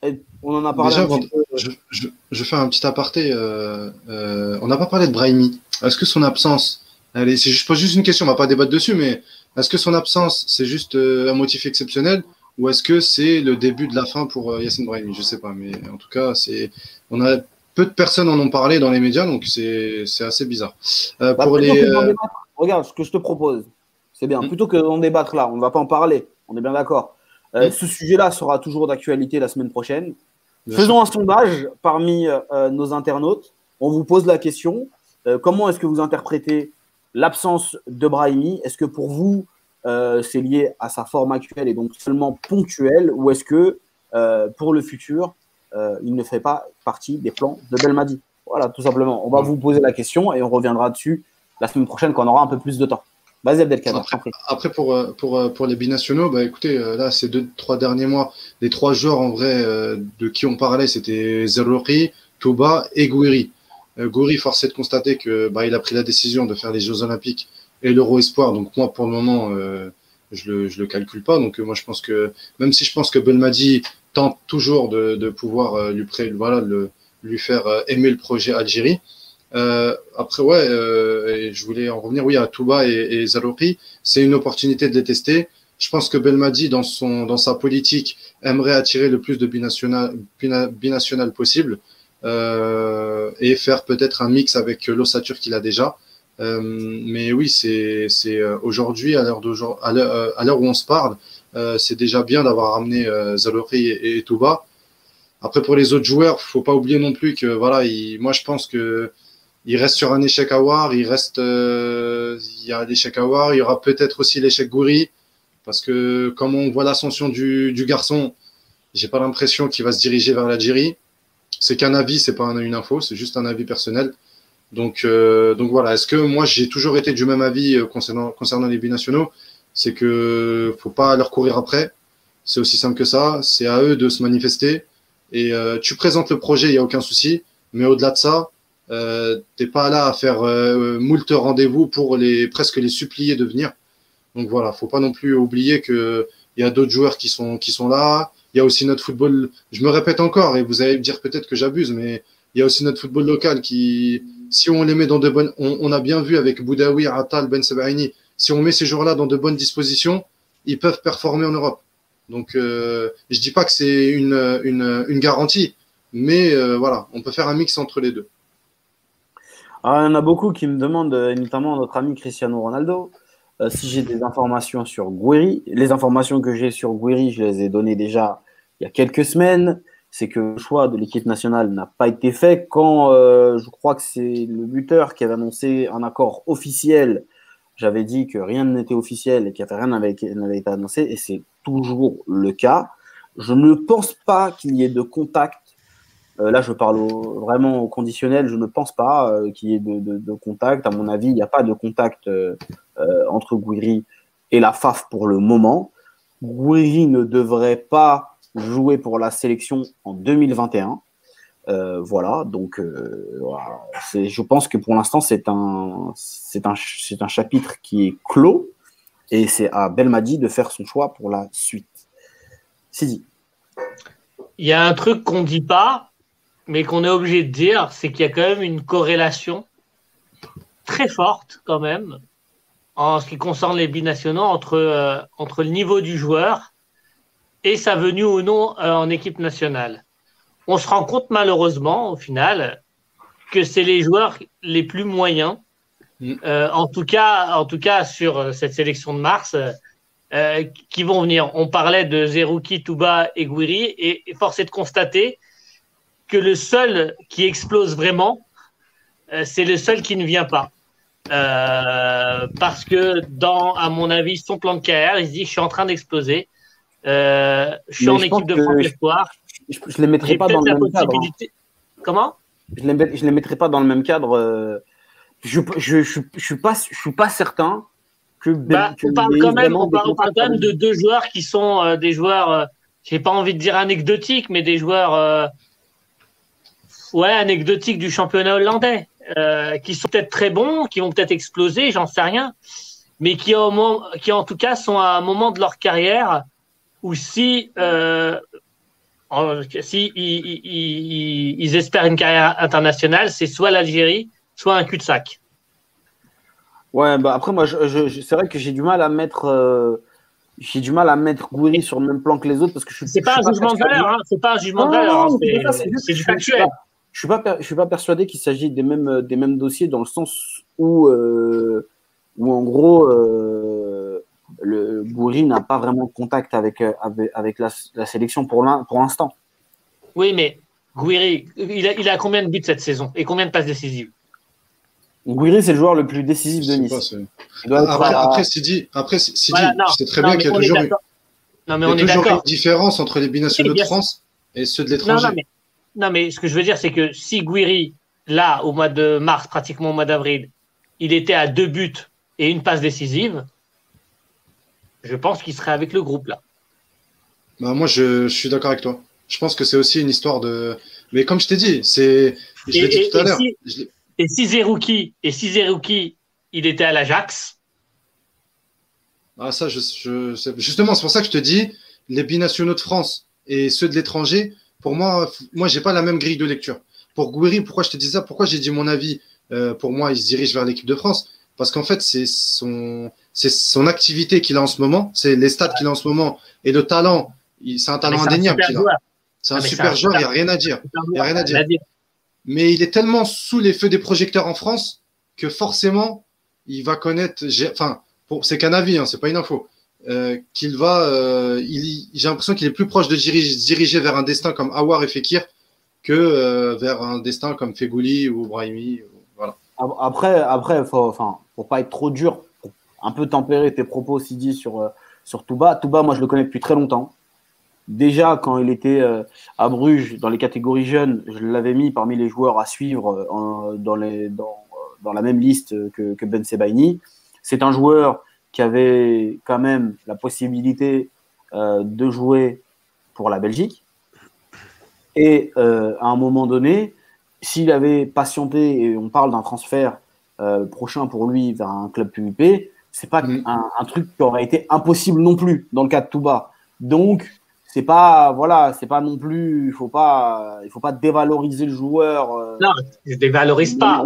on en a parlé déjà, un petit peu. Je, je, je, fais un petit aparté. on n'a pas parlé de Brahimi. Est-ce que son absence Allez, c'est juste, juste une question, on va pas débattre dessus, mais est-ce que son absence, c'est juste euh, un motif exceptionnel ou est-ce que c'est le début de la fin pour euh, Yassine Brahimi? Je sais pas, mais en tout cas, c'est, on a peu de personnes en ont parlé dans les médias, donc c'est, assez bizarre. Euh, bah, pour les, regarde, ce que je te propose, c'est bien. Hmm. Plutôt que d'en débattre là, on ne va pas en parler, on est bien d'accord. Euh, hmm. Ce sujet-là sera toujours d'actualité la semaine prochaine. Bien Faisons sûr. un sondage parmi nos internautes. On vous pose la question comment est-ce que vous interprétez l'absence de Brahimi, est-ce que pour vous, euh, c'est lié à sa forme actuelle et donc seulement ponctuelle, ou est-ce que euh, pour le futur, euh, il ne fait pas partie des plans de Belmadi? Voilà, tout simplement. On va vous poser la question et on reviendra dessus la semaine prochaine quand on aura un peu plus de temps. Vas-y Abdelkader. Après, après, pour, pour, pour les binationaux, bah, écoutez, là, ces deux, trois derniers mois, les trois joueurs en vrai de qui on parlait, c'était Zerouri, Touba et Gouiri. Euh, Goury, force est de constater que bah, il a pris la décision de faire les Jeux Olympiques et l'Euro Espoir. Donc moi, pour le moment, euh, je le, je le calcule pas. Donc euh, moi, je pense que même si je pense que Belmadi tente toujours de, de pouvoir euh, lui pré, voilà, le, lui faire euh, aimer le projet Algérie. Après, ouais, et je voulais en revenir, oui, à Touba et, et c'est une opportunité de les tester. Je pense que Belmadi, dans son, dans sa politique, aimerait attirer le plus de binational, binational possible et faire peut-être un mix avec l'ossature qu'il a déjà. Euh, mais oui, c'est euh, aujourd'hui, à l'heure où on se parle, c'est déjà bien d'avoir ramené Zalori et, et Touba. Après, pour les autres joueurs, faut pas oublier non plus que voilà, il, moi je pense que il reste sur un échec à War, il reste, euh, il y a l'échec à War, il y aura peut-être aussi l'échec Gouri, parce que comme on voit l'ascension du, du garçon, j'ai pas l'impression qu'il va se diriger vers l'Algérie. C'est qu'un avis, c'est pas une info, c'est juste un avis personnel. Donc, euh, donc voilà. Est-ce que moi j'ai toujours été du même avis euh, concernant, concernant les binationaux? C'est que faut pas leur courir après. C'est aussi simple que ça. C'est à eux de se manifester. Et euh, tu présentes le projet, il y a aucun souci. Mais au-delà de ça, euh, t'es pas là à faire euh, moult rendez-vous pour les presque les supplier de venir. Donc voilà, faut pas non plus oublier que il y a d'autres joueurs qui sont qui sont là. Il y a aussi notre football, je me répète encore, et vous allez me dire peut-être que j'abuse, mais il y a aussi notre football local qui, si on les met dans de bonnes, on, on a bien vu avec Boudaoui, Atal, Ben Sebaini, si on met ces joueurs-là dans de bonnes dispositions, ils peuvent performer en Europe. Donc, euh, je dis pas que c'est une, garantie, mais euh, voilà, on peut faire un mix entre les deux. Alors, il y en a beaucoup qui me demandent, notamment notre ami Cristiano Ronaldo, euh, si j'ai des informations sur Guiri. Les informations que j'ai sur Guiri, je les ai données déjà il y a quelques semaines. C'est que le choix de l'équipe nationale n'a pas été fait quand euh, je crois que c'est le buteur qui avait annoncé un accord officiel. J'avais dit que rien n'était officiel et qu'il rien n'avait été annoncé et c'est toujours le cas. Je ne pense pas qu'il y ait de contact euh, là, je parle vraiment au conditionnel. Je ne pense pas qu'il y ait de, contact. À mon avis, il n'y a pas de contact entre Gouiri et la FAF pour le moment. Gouiri ne devrait pas jouer pour la sélection en 2021. Euh, voilà, donc euh, je pense que pour l'instant c'est un, un, un chapitre qui est clos et c'est à Belmadi de faire son choix pour la suite. Sidi. Il y a un truc qu'on dit pas, mais qu'on est obligé de dire, c'est qu'il y a quand même une corrélation très forte quand même en ce qui concerne les binationaux entre, euh, entre le niveau du joueur et sa venue ou non euh, en équipe nationale. on se rend compte malheureusement au final que c'est les joueurs les plus moyens. Mm. Euh, en tout cas, en tout cas sur cette sélection de mars, qui vont venir. On parlait de Zerouki, Touba et Gouiri, et, force est de constater que le seul qui explose vraiment, c'est le seul qui ne vient pas. Parce que dans, à mon avis, son plan de carrière, il se dit je suis en train d'exploser. je suis en équipe de France Espoir. Je ne les mettrai pas dans le même cadre. Hein. Comment? Je ne les, les mettrai pas dans le même cadre. Euh, je ne je, je, je, suis, pas, je suis pas certain que. Bah, on parle quand même, on parle, quand même de deux joueurs qui sont euh, des joueurs, euh, je n'ai pas envie de dire anecdotiques, mais des joueurs ouais, anecdotiques du championnat hollandais, qui sont peut-être très bons, qui vont peut-être exploser, j'en sais rien, mais qui, au qui en tout cas sont à un moment de leur carrière où si si ils, espèrent une carrière internationale, c'est soit l'Algérie, soit un cul-de-sac. Ouais, bah après moi, je, c'est vrai que j'ai du mal à mettre, euh, j'ai du mal à mettre Gouiri sur le même plan que les autres parce que je suis. C'est pas, un jugement de valeur, hein, c'est pas un jugement de valeur, hein, c'est du factuel. Je suis pas, je suis pas persuadé qu'il s'agit des mêmes, des mêmes dossiers dans le sens où, euh, où en gros. Euh, le Goury n'a pas vraiment de contact avec, euh, avec, la, sélection pour l'instant. Oui, mais Gouiri, il a, il a combien de buts cette saison et combien de passes décisives? Gouiri, c'est le joueur le plus décisif de Nice. après, Sidi, après, Sidi c'est très bien qu'il y a toujours, une, non, mais on est une différence entre les binationaux de France et ceux de l'étranger. Non, mais, ce que je veux dire, c'est que si Gouiri, là, au mois de mars, pratiquement au mois d'avril, il était à deux buts et une passe décisive, je pense qu'il serait avec le groupe là. Bah, moi, je, suis d'accord avec toi. Je pense que c'est aussi une histoire de. Mais comme je t'ai dit, c'est. Je l'ai dit tout à l'heure. et si Zerouki, et si Zerouki, il était à l'Ajax? Ah, ça, je, justement, c'est pour ça que je te dis, les binationaux de France et ceux de l'étranger, pour moi, moi, j'ai pas la même grille de lecture. Pour Gouiri, pourquoi je te dis ça? Pourquoi j'ai dit mon avis euh, Pour moi, il se dirige vers l'équipe de France? Parce qu'en fait, c'est son, c'est son activité qu'il a en ce moment, c'est les stats qu'il a en ce moment et le talent. C'est un talent indéniable C'est un, ah, super joueur, il n'y a rien à dire. Il y a rien à dire. Mais il est tellement sous les feux des projecteurs en France que forcément, il va connaître. Enfin, c'est qu'un avis, hein, c'est pas une info. Euh, qu'il va, euh, j'ai l'impression qu'il est plus proche de diriger, diriger, vers un destin comme Awar et Fekir que euh, vers un destin comme Fegouli ou Brahimi. Après, après, faut, enfin, faut pas être trop dur un peu tempérer tes propos, Sidi, sur, sur Touba. Touba, moi, je le connais depuis très longtemps. Déjà, quand il était à Bruges, dans les catégories jeunes, je l'avais mis parmi les joueurs à suivre dans, la même liste que, que Ben Sebaini. C'est un joueur qui avait quand même la possibilité de jouer pour la Belgique. Et à un moment donné, s'il avait patienté, et on parle d'un transfert prochain pour lui vers un club PVP, c'est pas un, truc qui aurait été impossible non plus dans le cas de Touba. Donc, c'est pas voilà, c'est pas non plus, il faut pas, il faut pas dévaloriser le joueur. Euh. Non, je dévalorise pas.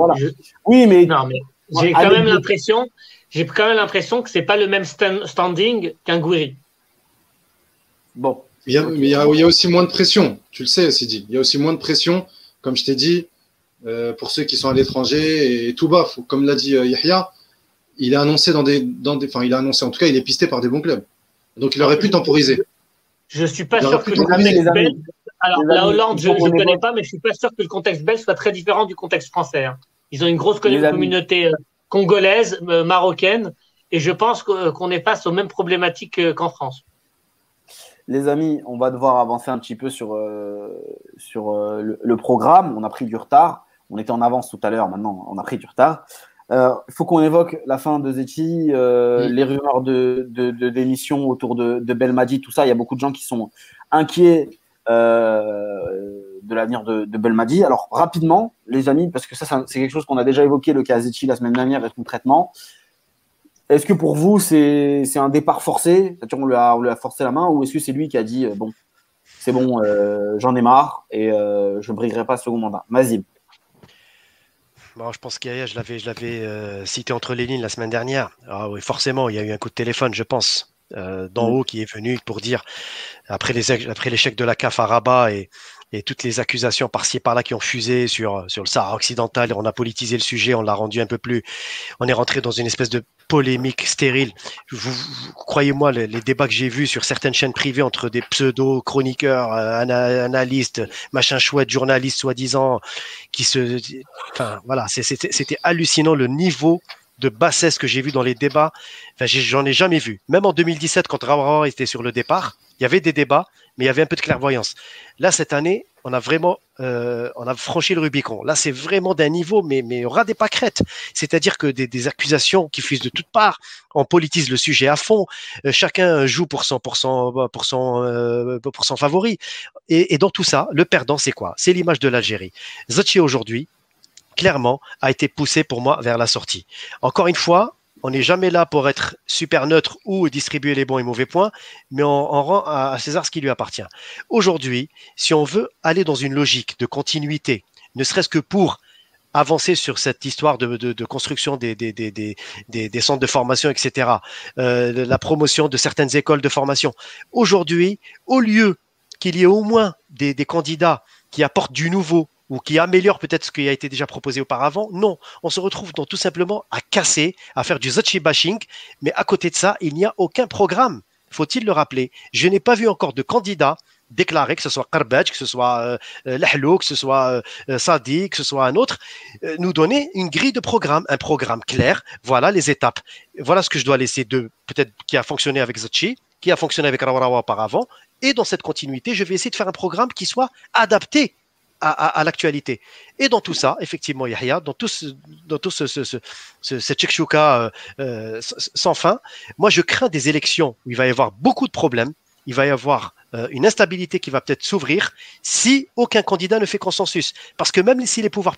Oui, mais, non, mais j'ai quand même l'impression, j'ai quand même l'impression que c'est pas le même standing qu'un Gouiri. Bon. Il y, a, mais il, y a, il y, a, aussi moins de pression, tu le sais, Sidi. Il y a aussi moins de pression, comme je t'ai dit, euh, pour ceux qui sont à l'étranger et tout bas, comme l'a dit euh, Yahya, il a annoncé dans des, dans des, enfin, il a annoncé, en tout cas, il est pisté par des bons clubs. Donc, il aurait pu temporiser. Je suis pas sûr que le contexte belge. Alors, la Hollande, je ne connais pas, mais je suis pas sûr que le contexte belge soit très différent du contexte français. Hein. Ils ont une grosse communauté euh, congolaise, euh, marocaine, et je pense qu'on est face aux mêmes problématiques euh, qu'en France. Les amis, on va devoir avancer un petit peu sur, sur le, programme. On a pris du retard. On était en avance tout à l'heure, maintenant on a pris du retard. Il euh, faut qu'on évoque la fin de Zeti, euh, les rumeurs de, de, démission autour de, de Belmadi, tout ça. Il y a beaucoup de gens qui sont inquiets euh, de l'avenir de, de Belmadi. Alors, rapidement, les amis, parce que ça, c'est quelque chose qu'on a déjà évoqué, le cas Zeti la semaine dernière et son traitement. Est-ce que pour vous, c'est un départ forcé? On lui, a, on lui a forcé la main ou est-ce que c'est lui qui a dit bon, c'est bon, j'en ai marre et je ne briguerai pas ce second mandat? Mazib je pense qu'il je l'avais, je l'avais euh, cité entre les lignes la semaine dernière. Ah oui, forcément, il y a eu un coup de téléphone, je pense, euh, d'en mm. haut qui est venu pour dire après les après l'échec de la CAF à Rabat et, et toutes les accusations par-ci par-là qui ont fusé sur, sur le Sahara occidental. On a politisé le sujet, on l'a rendu un peu plus. On est rentré dans une espèce de polémique stérile. Vous, croyez-moi, les, débats que j'ai vus sur certaines chaînes privées entre des pseudo-chroniqueurs, euh, analystes, machin chouette, journalistes soi-disant, qui se. Enfin, voilà, c'était hallucinant le niveau de bassesse que j'ai vu dans les débats. Enfin, j'en ai jamais vu. Même en 2017, quand Rawa était sur le départ, il y avait des débats, mais il y avait un peu de clairvoyance. Là, cette année, on a vraiment, euh, on a franchi le Rubicon. Là, c'est vraiment d'un niveau, mais, mais aura des pâquerettes. C'est-à-dire que des, accusations qui fusent de toutes parts, on politise le sujet à fond. Euh, chacun joue pour son, euh, pour son favori. Et, et, dans tout ça, le perdant, c'est quoi? C'est l'image de l'Algérie. Zachi aujourd'hui, clairement, a été poussé pour moi vers la sortie. Encore une fois, on n'est jamais là pour être super neutre ou distribuer les bons et mauvais points, mais on, rend à César ce qui lui appartient. Aujourd'hui, si on veut aller dans une logique de continuité, ne serait-ce que pour avancer sur cette histoire de, construction des, centres de formation, etc., euh, la promotion de certaines écoles de formation. Aujourd'hui, au lieu qu'il y ait au moins des candidats qui apportent du nouveau, ou qui améliore peut-être ce qui a été déjà proposé auparavant. Non, on se retrouve donc tout simplement à casser, à faire du Zachi bashing, mais à côté de ça, il n'y a aucun programme. Faut-il le rappeler Je n'ai pas vu encore de candidat déclaré, que ce soit Karbaj, que ce soit euh, euh que ce soit euh, Sadi, que ce soit un autre, euh, nous donner une grille de programme, un programme clair. Voilà les étapes. Voilà ce que je dois laisser de peut-être qui a fonctionné avec Zachi, qui a fonctionné avec Rawarawa auparavant. Et dans cette continuité, je vais essayer de faire un programme qui soit adapté à, l'actualité. Et dans tout ça, effectivement, Yahya, dans tout ce, dans tout ce, euh, euh, sans fin, moi je crains des élections où il va y avoir beaucoup de problèmes, il va y avoir euh, une instabilité qui va peut-être s'ouvrir si aucun candidat ne fait consensus. Parce que même si les pouvoirs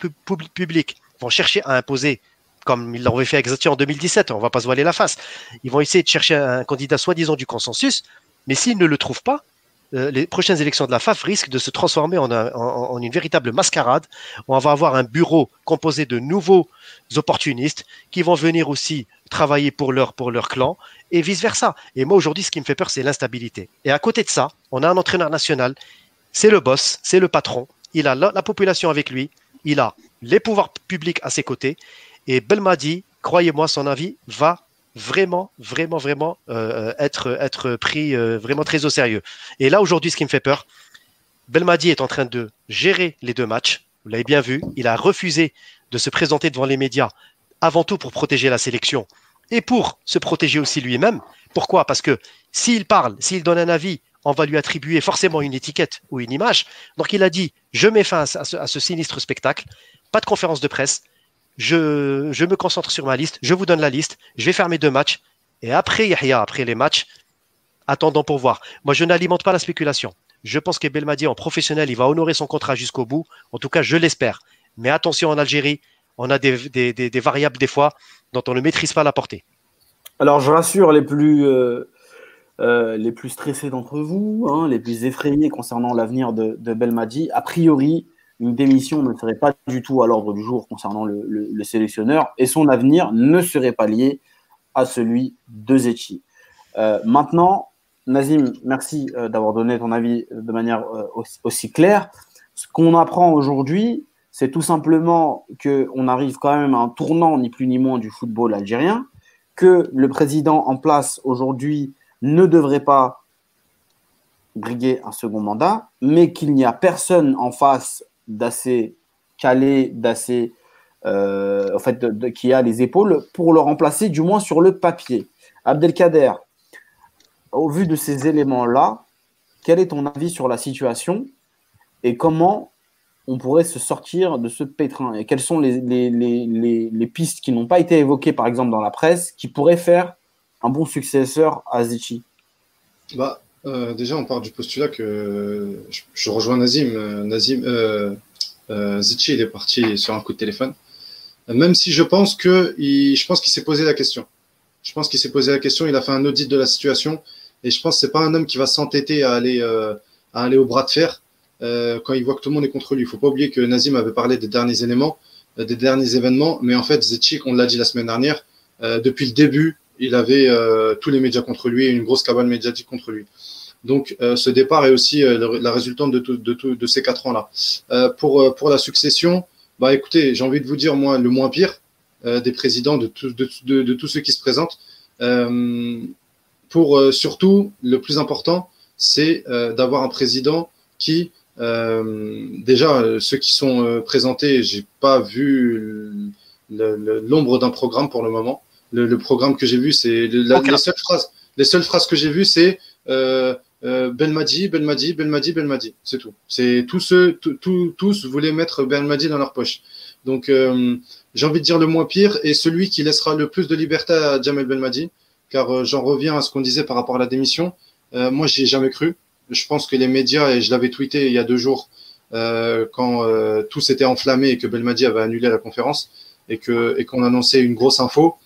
publics vont chercher à imposer comme ils l'ont fait avec en 2017, on va pas se voiler la face. Ils vont essayer de chercher un candidat soi-disant du consensus, mais s'ils ne le trouvent pas, euh, les prochaines élections de la FAF risquent de se transformer en, une véritable mascarade. On va avoir un bureau composé de nouveaux opportunistes qui vont venir aussi travailler pour leur, pour leur clan et vice-versa. Et moi, aujourd'hui, ce qui me fait peur, c'est l'instabilité. Et à côté de ça, on a un entraîneur national, c'est le boss, c'est le patron, il a la, population avec lui, il a les pouvoirs publics à ses côtés. Et Belmadi, croyez-moi, son avis va vraiment, vraiment, vraiment euh, être, être pris euh, vraiment très au sérieux. Et là, aujourd'hui, ce qui me fait peur, Belmadi est en train de gérer les deux matchs. Vous l'avez bien vu, il a refusé de se présenter devant les médias, avant tout pour protéger la sélection et pour se protéger aussi lui-même. Pourquoi? Parce que s'il parle, s'il donne un avis, on va lui attribuer forcément une étiquette ou une image. Donc il a dit, je mets fin à ce sinistre spectacle, pas de conférence de presse, je, me concentre sur ma liste, je vous donne la liste, je vais faire mes deux matchs, et après Yahya, après les matchs, attendons pour voir. Moi, je n'alimente pas la spéculation. Je pense que Belmadi, en professionnel, il va honorer son contrat jusqu'au bout. En tout cas, je l'espère. Mais attention en Algérie, on a des, variables des fois dont on ne maîtrise pas la portée. Alors, je rassure les plus, euh, euh, les plus stressés d'entre vous, hein, les plus effrayés concernant l'avenir de, Belmadi. A priori, une démission ne serait pas du tout à l'ordre du jour concernant le, sélectionneur et son avenir ne serait pas lié à celui de Zetchi. Euh, maintenant, Nazim, merci euh, d'avoir donné ton avis de manière euh, aussi, claire. Ce qu'on apprend aujourd'hui, c'est tout simplement qu'on arrive quand même à un tournant, ni plus ni moins, du football algérien, que le président en place aujourd'hui ne devrait pas briguer un second mandat, mais qu'il n'y a personne en face d'assez calé, d'assez. Euh, en fait, qui a les épaules pour le remplacer, du moins sur le papier. Abdelkader, au vu de ces éléments-là, quel est ton avis sur la situation et comment on pourrait se sortir de ce pétrin? Et quelles sont les, les, les, les pistes qui n'ont pas été évoquées, par exemple, dans la presse, qui pourraient faire un bon successeur à Zichi bah, euh, déjà, on part du postulat que je, rejoins Nazim. Euh, Nazim, euh il est parti sur un coup de téléphone. Même si je pense que, il, je pense qu'il s'est posé la question. Je pense qu'il s'est posé la question. Il a fait un audit de la situation, et je pense que c'est pas un homme qui va s'entêter à aller, à aller au bras de fer quand il voit que tout le monde est contre lui. Il faut pas oublier que Nazim avait parlé des derniers éléments, des derniers événements, mais en fait, Zetchi, on l'a dit la semaine dernière, depuis le début, il avait tous les médias contre lui et une grosse cabane médiatique contre lui. Donc, ce départ est aussi la résultante de, de, ces quatre ans-là. pour, pour la succession, bah, écoutez, j'ai envie de vous dire, moi, le moins pire des présidents, de, de, tous ceux qui se présentent. pour surtout, le plus important, c'est d'avoir un président qui euh, déjà, euh, ceux qui sont euh, présentés, j'ai pas vu l'ombre d'un programme pour le moment. Le, programme que j'ai vu, c'est les seules phrases. Les seules phrases que j'ai vues, c'est euh, Belmadi, Belmadi, Belmadi, Belmadi. C'est tout. C'est tous ceux, tous voulaient mettre Belmadi dans leur poche. Donc, j'ai envie de dire le moins pire et celui qui laissera le plus de liberté à Jamel Belmadi, car j'en reviens à ce qu'on disait par rapport à la démission. moi, j'y ai jamais cru je pense que les médias, et je l'avais tweeté il y a deux jours, euh, quand euh, tout s'était enflammé et que Belmadi avait annulé la conférence et que et qu'on annonçait une grosse info,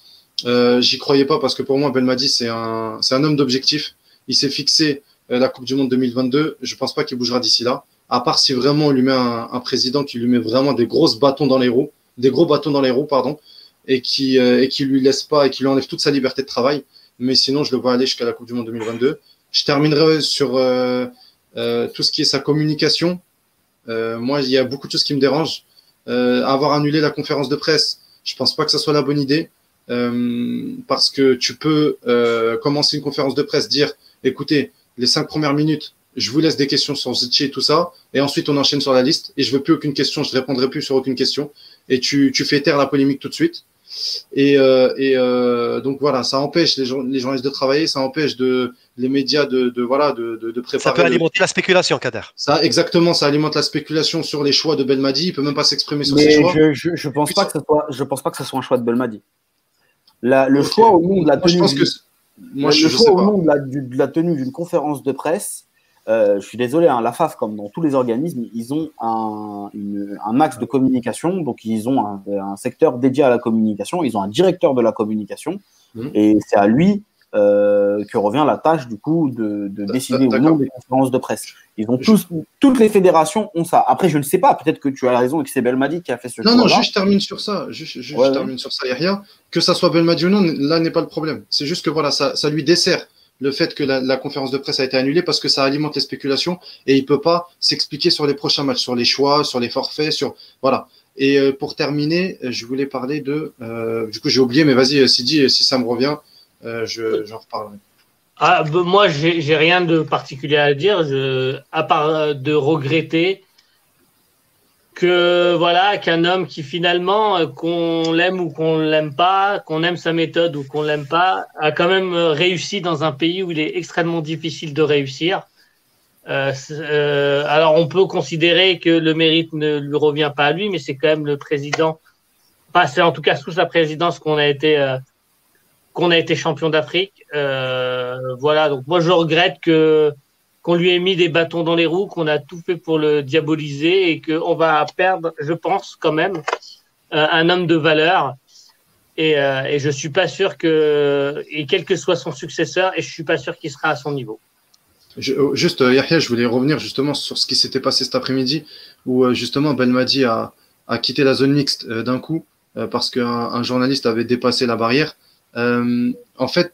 euh, j'y croyais pas parce que pour moi Belmadi c'est un c'est un homme d'objectif. Il s'est fixé euh, la Coupe du Monde 2022. Je pense pas qu'il bougera d'ici là. À part si vraiment on lui met un, président qui lui met vraiment des grosses bâtons dans les roues, des gros bâtons dans les roues, pardon, et qui et qui lui laisse pas et qui lui enlève toute sa liberté de travail. Mais sinon, je le vois aller jusqu'à la Coupe du Monde 2022. Je terminerai sur euh, euh, tout ce qui est sa communication. Euh, moi, il y a beaucoup de choses qui me dérangent. avoir annulé la conférence de presse, je pense pas que ce soit la bonne idée. parce que tu peux commencer une conférence de presse, dire écoutez, les cinq premières minutes, je vous laisse des questions sur Zitchi et tout ça, et ensuite on enchaîne sur la liste, et je veux plus aucune question, je ne répondrai plus sur aucune question, et tu, tu fais taire la polémique tout de suite. Et, euh, et euh, donc voilà, ça empêche les, les, journalistes de travailler, ça empêche de, les médias de, de voilà de, de, de, préparer. Ça peut alimenter la spéculation, Kader. Ça, exactement, ça alimente la spéculation sur les choix de Belmadi. Il peut même pas s'exprimer sur ses choix. Je, je, je pense pas que ce soit, je pense pas que ce soit un choix de Belmadi. La, le choix au nom de la tenue. Moi, je pense que moi, le choix au nom de la, de la tenue d'une conférence de presse euh, je suis désolé, hein, la FAF, comme dans tous les organismes, ils ont un, un axe de communication, donc ils ont un, secteur dédié à la communication, ils ont un directeur de la communication, mmh. et c'est à lui euh, que revient la tâche du coup de, de décider ou non des conférences de presse. Ils ont tous, toutes les fédérations ont ça. Après, je ne sais pas, peut-être que tu as raison et que c'est Belmadi qui a fait ce. Non, non, juste je termine sur ça. Juste, je termine sur ça. Il n'y a rien. Que ça soit Belmadi ou non, là n'est pas le problème. C'est juste que voilà, ça, ça lui dessert le fait que la, conférence de presse a été annulée parce que ça alimente les spéculations et il peut pas s'expliquer sur les prochains matchs, sur les choix, sur les forfaits, sur voilà. Et euh, pour terminer, je voulais parler de, euh, du coup j'ai oublié, mais vas-y Sidi, si ça me revient, euh, je j'en reparlerai. Ah, moi j'ai rien de particulier à dire, je, à part de regretter que voilà qu'un homme qui finalement euh, qu'on l'aime ou qu'on l'aime pas, qu'on aime sa méthode ou qu'on l'aime pas, a quand même euh, réussi dans un pays où il est extrêmement difficile de réussir. Euh, euh, alors on peut considérer que le mérite ne lui revient pas à lui, mais c'est quand même le président. C'est en tout cas sous sa présidence qu'on a été euh, qu'on a été champion d'Afrique. voilà, donc moi je regrette que qu'on lui ait mis des bâtons dans les roues, qu'on a tout fait pour le diaboliser et qu'on va perdre, je pense quand même, euh, un homme de valeur. Et, euh, et je suis pas sûr que, et quel que soit son successeur, et je suis pas sûr qu'il sera à son niveau. Je, oh, juste, euh, Yahya, je voulais revenir justement sur ce qui s'était passé cet après-midi, où justement Ben Madi a, a quitté la zone mixte d'un coup parce qu'un un journaliste avait dépassé la barrière. En fait,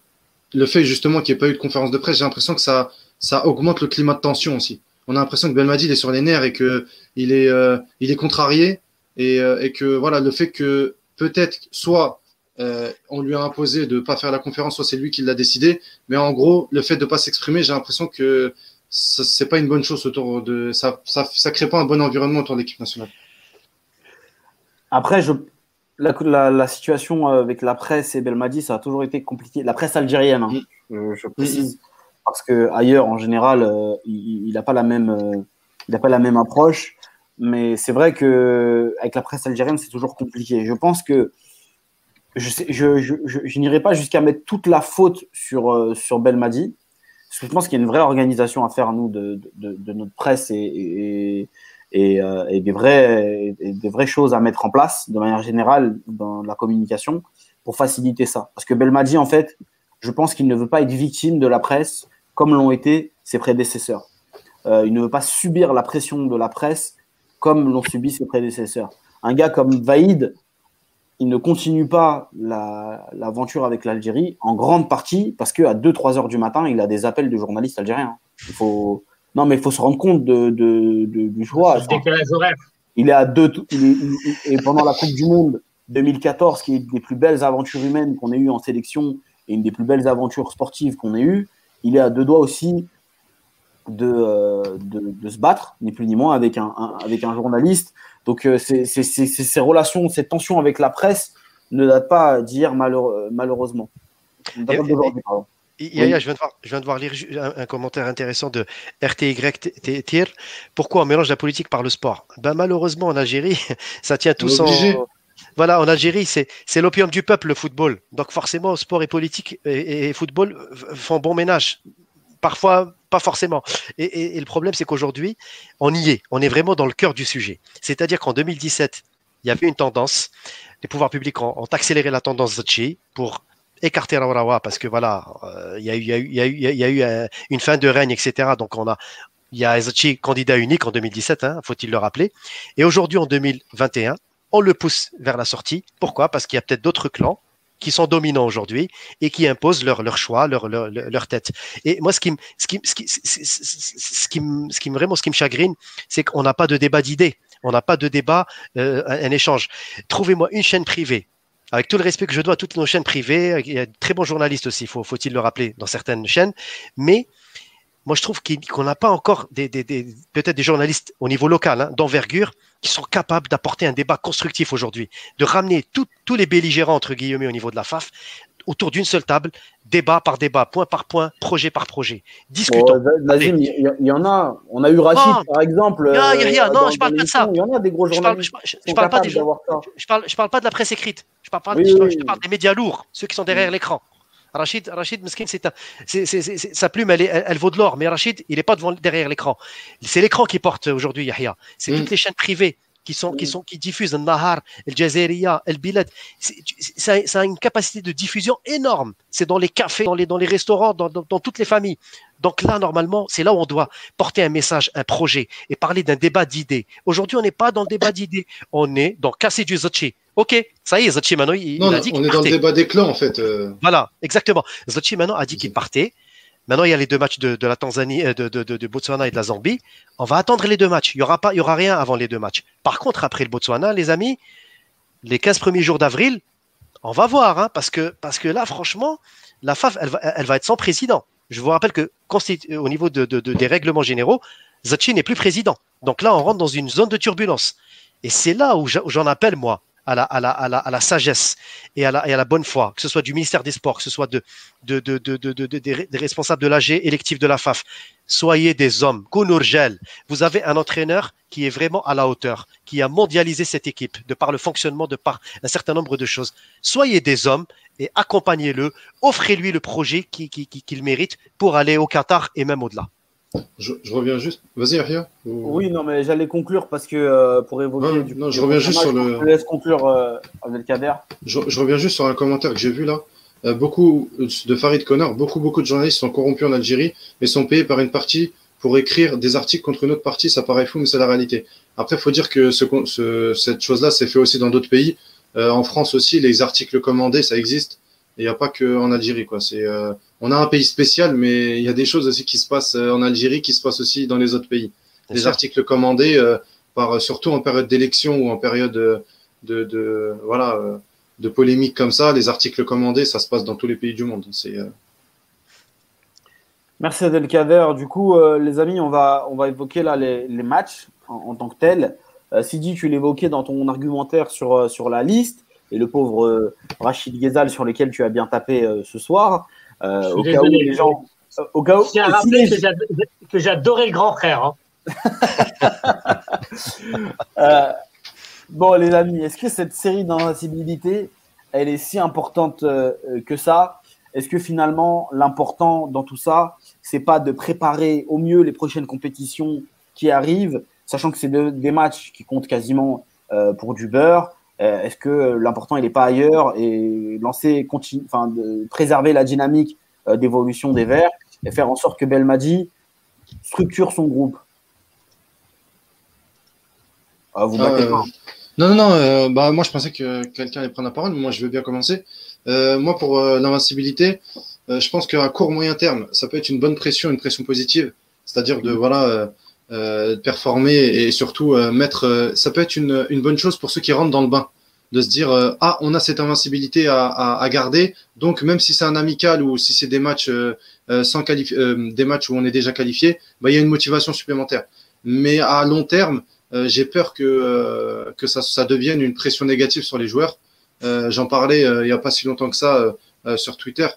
le fait justement qu'il n'y ait pas eu de conférence de presse, j'ai l'impression que ça, ça augmente le climat de tension aussi. On a l'impression que Belmadi est sur les nerfs et que il est, euh, il est contrarié et, euh, et, que voilà le fait que peut-être soit euh, on lui a imposé de pas faire la conférence, soit c'est lui qui l'a décidé. Mais en gros, le fait de pas s'exprimer, j'ai l'impression que c'est pas une bonne chose autour de ça, ça, ça crée pas un bon environnement autour de l'équipe nationale. Après, je, la, la, la, situation avec la presse et Belmadi, ça a toujours été compliqué. La presse algérienne, hein, mm. je, précise. Parce que ailleurs en général euh, il n'a pas la même euh, il a pas la même approche. Mais c'est vrai que avec la presse algérienne c'est toujours compliqué. Je pense que je, je, je, je n'irai pas jusqu'à mettre toute la faute sur euh, sur Belmadi. Parce que je pense qu'il y a une vraie organisation à faire nous de, de, de notre presse et, et, et, et des vraies et des vraies choses à mettre en place de manière générale dans la communication pour faciliter ça parce que Belmadi en fait je pense qu'il ne veut pas être victime de la presse comme l'ont été ses prédécesseurs. Euh, il ne veut pas subir la pression de la presse comme l'ont subi ses prédécesseurs. Un gars comme Vaïd, il ne continue pas l'aventure avec l'Algérie en grande partie parce qu'à 2-3 heures du matin, il a des appels de journalistes algériens. Il faut, non, mais il faut se rendre compte de, du choix. Il est à deux, et pendant la Coupe du Monde 2014, qui est une des plus belles aventures humaines qu'on ait eues en sélection et une des plus belles aventures sportives qu'on ait eues, il est à deux doigts aussi de, euh, de, se battre, ni plus ni moins, avec un, avec un journaliste. Donc euh, ces relations, ces tensions avec la presse ne datent pas d'hier, malheureusement. Je, viens de voir, je viens de voir lire un, commentaire intéressant de RTY Tir. Pourquoi on mélange la politique par le sport? Ben, Malheureusement, en Algérie, ça tient tous en. Voilà, en Algérie, c'est l'opium du peuple, le football. Donc forcément, sport et politique et, et football font bon ménage parfois pas forcément. Et, le problème, c'est qu'aujourd'hui, on y est. On est vraiment dans le cœur du sujet. C'est-à-dire qu'en 2017, il y avait une tendance. Les pouvoirs publics ont, accéléré la tendance Zachi pour écarter Rawarawa parce que voilà, il y a eu, une fin de règne, etc. Donc on a, il y a Zachi candidat unique en 2017, hein, faut-il le rappeler. Et aujourd'hui, en 2021, on le pousse vers la sortie. Pourquoi? Parce qu'il y a peut-être d'autres clans qui sont dominants aujourd'hui et qui imposent leur, leur choix, leur, leur, leur tête. Et moi, ce qui me chagrine, c'est qu'on n'a pas de débat d'idées, on n'a pas de débat, euh, un, échange. Trouvez-moi une chaîne privée. Avec tout le respect que je dois à toutes nos chaînes privées, il y a de très bons journalistes aussi, faut, faut-il le rappeler, dans certaines chaînes, mais moi je trouve qu'on n'a pas encore peut-être des journalistes au niveau local hein, d'envergure qui sont capables d'apporter un débat constructif aujourd'hui, de ramener tous les belligérants entre guillemets au niveau de la FAF autour d'une seule table, débat par débat, point par point, projet par projet. Discutons. il y, en a. On a eu Rachid, par exemple. Non, euh, non, je parle pas de ça. Il y en a des gros journalistes. Je parle, pas des je parle, je parle pas de la presse écrite. Je parle, pas, je parle des médias lourds, ceux qui sont derrière l'écran. Rachid, Rachid c'est sa plume, elle, elle, vaut de l'or, mais Rachid, il n'est pas devant, derrière l'écran. C'est l'écran qui porte aujourd'hui Yahya. C'est mm. toutes les chaînes privées qui sont qui sont qui diffusent le Nahar, le Jazeria, le Bilad. Ça, ça, a une capacité de diffusion énorme. C'est dans les cafés, dans les dans les restaurants, dans, dans, toutes les familles. Donc là, normalement, c'est là où on doit porter un message, un projet et parler d'un débat d'idées. Aujourd'hui, on n'est pas dans le débat d'idées. On est dans casser du Zachi. Ok, ça y est, Zachi Mano, il, a dit qu'il On est dans le débat des clans, en fait. Euh. Voilà, exactement. Zachi Mano a dit qu'il partait. Maintenant, il y a les deux matchs de, la Tanzanie, euh, de, Botswana et de la Zambie. On va attendre les deux matchs. Il n'y aura, y aura rien avant les deux matchs. Par contre, après le Botswana, les amis, les 15 premiers jours d'avril, on va voir. Hein, parce, que, là, franchement, la FAF, elle va, être sans président. Je vous rappelle que au niveau des règlements généraux, Zachi n'est plus président. Donc là, on rentre dans une zone de turbulence. Et c'est là où j'en appelle, moi, à la, à la, à la, à la sagesse et à la, et à la bonne foi, que ce soit du ministère des Sports, que ce soit de, de, de, de, de des, responsables de l'AG électif de la FAF. Soyez des hommes. Kounurgel, vous avez un entraîneur qui est vraiment à la hauteur, qui a mondialisé cette équipe de par le fonctionnement, de par un certain nombre de choses. Soyez des hommes et accompagnez-le, offrez-lui le projet qu'il qui, qui, mérite pour aller au Qatar et même au-delà. Je, reviens juste. Vas-y, Aria. Oui, non, mais j'allais conclure parce que euh, pour évoquer. du non je reviens juste sur le. Je laisse conclure euh, Abdelkader. Je, je, reviens juste sur un commentaire que j'ai vu là. Euh, beaucoup de Farid Connor, beaucoup, beaucoup de journalistes sont corrompus en Algérie et sont payés par une partie pour écrire des articles contre une autre partie. Ça paraît fou, mais c'est la réalité. Après, il faut dire que ce, cette chose-là, c'est fait aussi dans d'autres pays. en France aussi, les articles commandés, ça existe. Il n'y a pas qu'en Algérie, quoi. C'est on a un pays spécial, mais il y a des choses aussi qui se passent euh, en Algérie, qui se passent aussi dans les autres pays. Des articles commandés, euh, par, surtout en période d'élection ou en période de, de, voilà, euh, de polémique comme ça, les articles commandés, ça se passe dans tous les pays du monde. C'est, Merci Adelkader. Du coup, les amis, on va, on va évoquer là les, matchs en, tant que tels. Sidi, tu l'évoquais dans ton argumentaire sur, sur la liste et le pauvre Rachid Ghezal sur lequel tu as bien tapé ce soir. Euh, au cas où les gens. Euh, au cas où. Que j'adorais le grand frère. Hein. Euh, bon, les amis, est-ce que cette série d'invincibilité, elle est si importante que ça? Est-ce que finalement, l'important dans tout ça, c'est pas de préparer au mieux les prochaines compétitions qui arrivent, sachant que c'est des matchs qui comptent quasiment pour du beurre euh, est-ce que l'important il n'est pas ailleurs et lancer, continue, enfin, de préserver la dynamique euh, d'évolution des Verts et faire en sorte que Belmadi structure son groupe? Ah, vous euh, Non, non, non. bah, moi, je pensais que quelqu'un allait prendre la parole, mais moi, je veux bien commencer. moi, pour l'invincibilité, je pense qu'à court moyen terme, ça peut être une bonne pression, une pression positive, c'est-à-dire de voilà performer et surtout mettre. ça peut être une, bonne chose pour ceux qui rentrent dans le bain de se dire euh, ah on a cette invincibilité à, à, garder donc même si c'est un amical ou si c'est des matchs euh, euh, sans des matchs où on est déjà qualifié bah, il y a une motivation supplémentaire mais à long terme j'ai peur que que ça, ça devienne une pression négative sur les joueurs j'en parlais il y a pas si longtemps que ça sur Twitter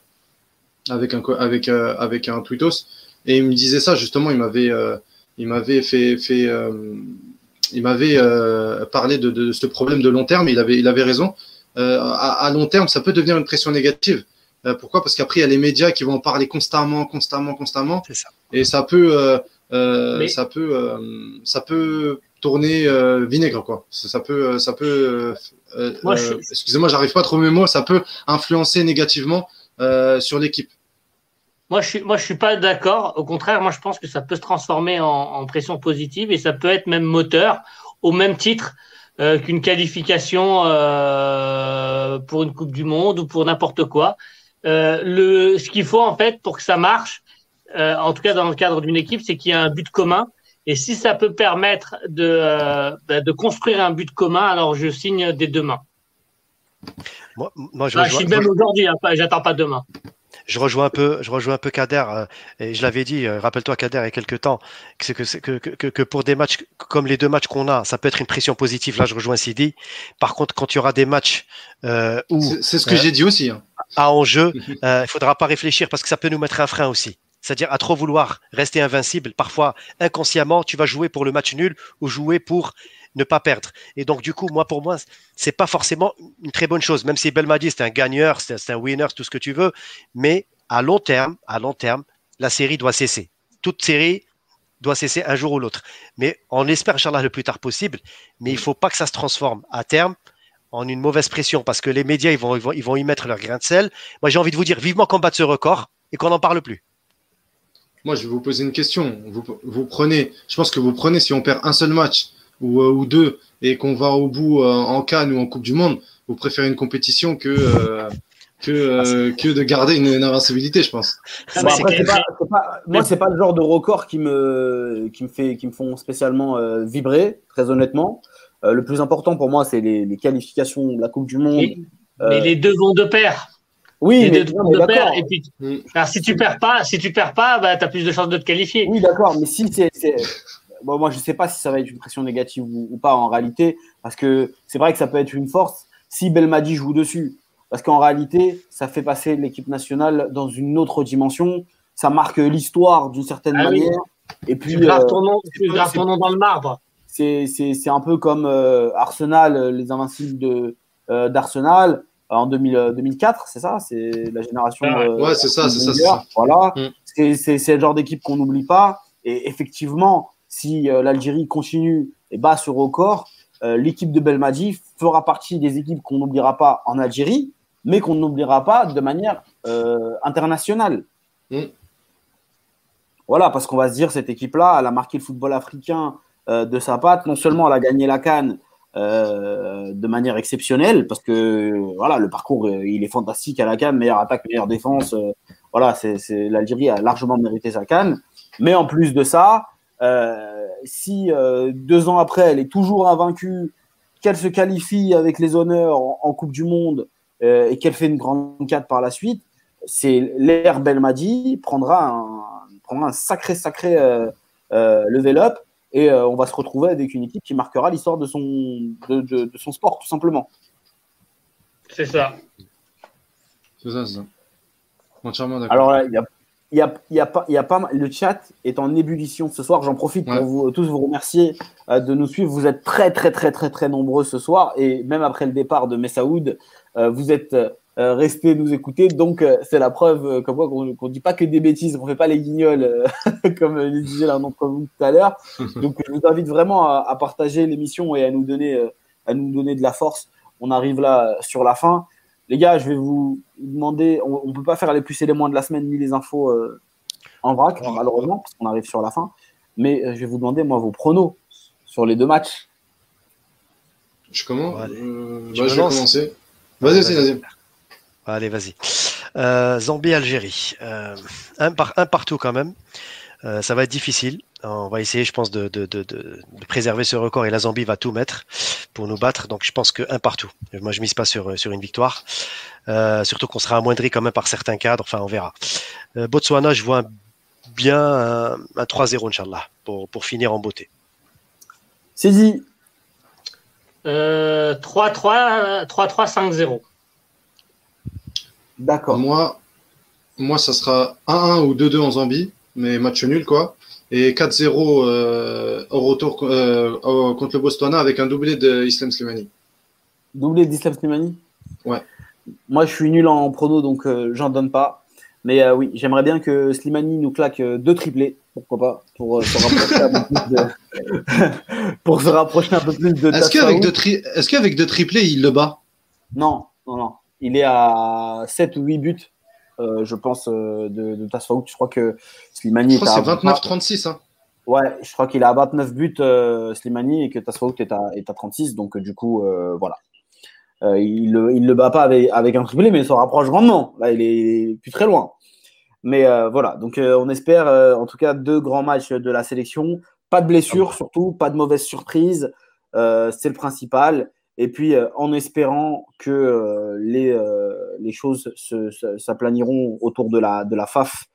avec un avec avec un tweetos et il me disait ça justement il m'avait il m'avait fait fait il m'avait euh, parlé de, ce problème de long terme. Il avait, il avait raison. Euh, à, long terme, ça peut devenir une pression négative. Euh, pourquoi? Parce qu'après, il y a les médias qui vont en parler constamment, constamment, constamment. Et ça peut, ça peut, ça peut tourner vinaigre, quoi. Ça, peut, ça peut. Excusez-moi, j'arrive pas à trouver mes mots. Ça peut influencer négativement sur l'équipe. Moi, je suis, moi, je suis pas d'accord. Au contraire, moi, je pense que ça peut se transformer en, pression positive et ça peut être même moteur au même titre euh, qu'une qualification euh, pour une Coupe du Monde ou pour n'importe quoi. Euh, le, ce qu'il faut en fait pour que ça marche, en tout cas dans le cadre d'une équipe, c'est qu'il y a un but commun. Et si ça peut permettre de, bah, de construire un but commun, alors je signe des deux mains. Moi, moi je, ah, je suis même aujourd'hui, hein, j'attends pas demain je rejoins un peu, je rejoins un peu Kader, euh, et je l'avais dit, euh, rappelle-toi Kader il y a quelques temps, que, que, que, que, pour des matchs comme les deux matchs qu'on a, ça peut être une pression positive. Là, je rejoins Sidi. Par contre, quand il y aura des matchs euh, où. C'est ce que j'ai dit aussi. Hein. À enjeu, il faudra pas réfléchir parce que ça peut nous mettre un frein aussi. C'est-à-dire à trop vouloir rester invincible, parfois inconsciemment, tu vas jouer pour le match nul ou jouer pour ne pas perdre. Et donc, du coup, moi, pour moi, c'est pas forcément une très bonne chose. Même si Belmadi, c'est un gagneur, c'est un winner, tout ce que tu veux. Mais à long terme, à long terme, la série doit cesser. Toute série doit cesser un jour ou l'autre. Mais on espère, Inch'Allah, le plus tard possible. Mais il faut pas que ça se transforme à terme en une mauvaise pression parce que les médias, ils vont, ils vont, y mettre leur grain de sel. Moi, j'ai envie de vous dire vivement combattre ce record et qu'on n'en parle plus. Moi, je vais vous poser une question. Vous, vous, prenez, je pense que vous prenez, si on perd un seul match, ou, euh, ou deux et qu'on va au bout euh, en Cannes ou en Coupe du Monde, vous préférez une compétition que euh, que, que de garder une, invincibilité, je pense. moi, c'est pas le genre de record qui me, qui me, fait, qui me font spécialement vibrer, très honnêtement. le plus important pour moi, c'est les, les, qualifications de la Coupe du Monde. Mais, les deux vont de pair. Oui, mais, Et puis, mm. alors, si tu perds pas, si tu perds pas, bah, tu as plus de chances de te qualifier. Oui, d'accord. Mais si c'est, moi, je ne sais pas si ça va être une pression négative ou, pas en réalité, parce que c'est vrai que ça peut être une force si Belmadi joue dessus. Parce qu'en réalité, ça fait passer l'équipe nationale dans une autre dimension. Ça marque l'histoire d'une certaine ah manière. Et puis, tu graves ton nom, dans le marbre. C'est un peu comme euh, Arsenal, euh, les invincibles euh, d'Arsenal en 2000, 2004, c'est ça? C'est la génération. ouais, c'est ça, c'est ça, Voilà. Mm. C'est le genre d'équipe qu'on n'oublie pas. Et effectivement, si euh, l'Algérie continue et bat ce record, euh, l'équipe de Belmadi fera partie des équipes qu'on n'oubliera pas en Algérie, mais qu'on n'oubliera pas de manière euh, internationale. Mm. Voilà, parce qu'on va se dire, cette équipe-là, elle a marqué le football africain de sa patte. Non seulement elle a gagné la Cannes de manière exceptionnelle, parce que voilà, le parcours, il est fantastique à la Cannes, meilleure attaque, meilleure défense. voilà, c'est l'Algérie a largement mérité sa Cannes. Mais en plus de ça, si euh, deux ans après, elle est toujours invaincue, qu'elle se qualifie avec les honneurs en, Coupe du Monde euh, et qu'elle fait une grande 4 par la suite, c'est l'ère Belmadi prendra un, prendra un sacré, sacré level up et on va se retrouver avec une équipe qui marquera l'histoire de son, de, de, son sport, tout simplement. C'est ça. C'est ça, c'est ça. Entièrement d'accord. Alors, il y a il y a, y a, pas, y a pas le chat est en ébullition ce soir. J'en profite pour vous tous vous remercier euh, de nous suivre. Vous êtes très très très très très nombreux ce soir et même après le départ de Messaoud, euh, vous êtes euh, restés nous écouter. Donc c'est la preuve comme quoi qu'on ne dit pas que des bêtises, qu'on fait pas les guignols comme le disait l'un d'entre vous tout à l'heure. Donc je vous invite vraiment à, à partager l'émission et à nous donner à nous donner de la force. On arrive là sur la fin les gars, je vais vous demander, on ne peut pas faire les plus et les moins de la semaine ni les infos euh, en vrac, malheureusement, parce qu'on arrive sur la fin. Mais euh, je vais vous demander, moi, vos pronos sur les deux matchs. Je commence euh, bah, Je vais commencer. Vas-y, vas-y, vas-y. Allez, vas-y. Euh, Zambie-Algérie. Euh, un, par, un partout quand même. Euh, ça va être difficile. On va essayer, je pense, de, de, de, de, préserver ce record et la Zambie va tout mettre pour nous battre. Donc, je pense qu'un partout. Moi, je mise pas sur, sur une victoire. Euh, surtout qu'on sera amoindri quand même par certains cadres. Enfin, on verra. Euh, Botswana, je vois bien un, un 3-0, Inch'Allah, pour, pour finir en beauté. C'est dit. 3-3, 3-3-5-0. D'accord. Moi, moi, ça sera 1-1 ou 2-2 en Zambie, mais match nul, quoi. Et 4-0 euh, au retour euh, contre le Botswana avec un doublé d'Islam Slimani. Doublé d'Islam Slimani Ouais. Moi, je suis nul en prono, donc euh, j'en donne pas. Mais oui, j'aimerais bien que Slimani nous claque deux triplés, pourquoi pas, pour, se, rapprocher un peu plus de... pour se rapprocher un peu plus de. Est-ce qu'avec deux, tri... Est qu'avec deux triplés, il le bat? Non, non, non. Il est à 7 ou 8 buts, euh, je pense, euh, de, de Tasfaout. Je crois que Slimani. Je crois c'est 29-36. Hein. Ouais, je crois qu'il à 29 buts, euh, Slimani, et que Tasfaout est à, est à 36. Donc, du coup, voilà. Il ne il le bat pas avec, avec un triplé, mais il se rapproche grandement. Là, il est plus très loin. Mais voilà, donc on espère en tout cas deux grands matchs de la sélection. Pas de blessures, surtout, pas de mauvaises surprises. c'est le principal. Et puis, euh, en espérant que euh, les, euh, les choses s'aplaniront autour de la, de la FAF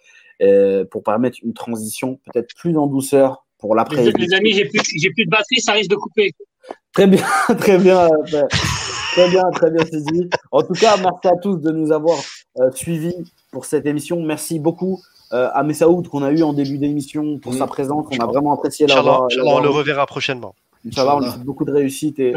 pour permettre une transition peut-être plus en douceur pour l'après. Les amis, j'ai plus, plus de batterie, ça risque de couper. Très bien, très bien. Très bien, très bien saisi. En tout cas, merci à tous de nous avoir suivis pour cette émission. Merci beaucoup à Messaoud qu'on a eu en début d'émission pour sa présence. On a vraiment apprécié l'avoir. On le reverra prochainement. Inch'Allah, on lui souhaite beaucoup de réussite et,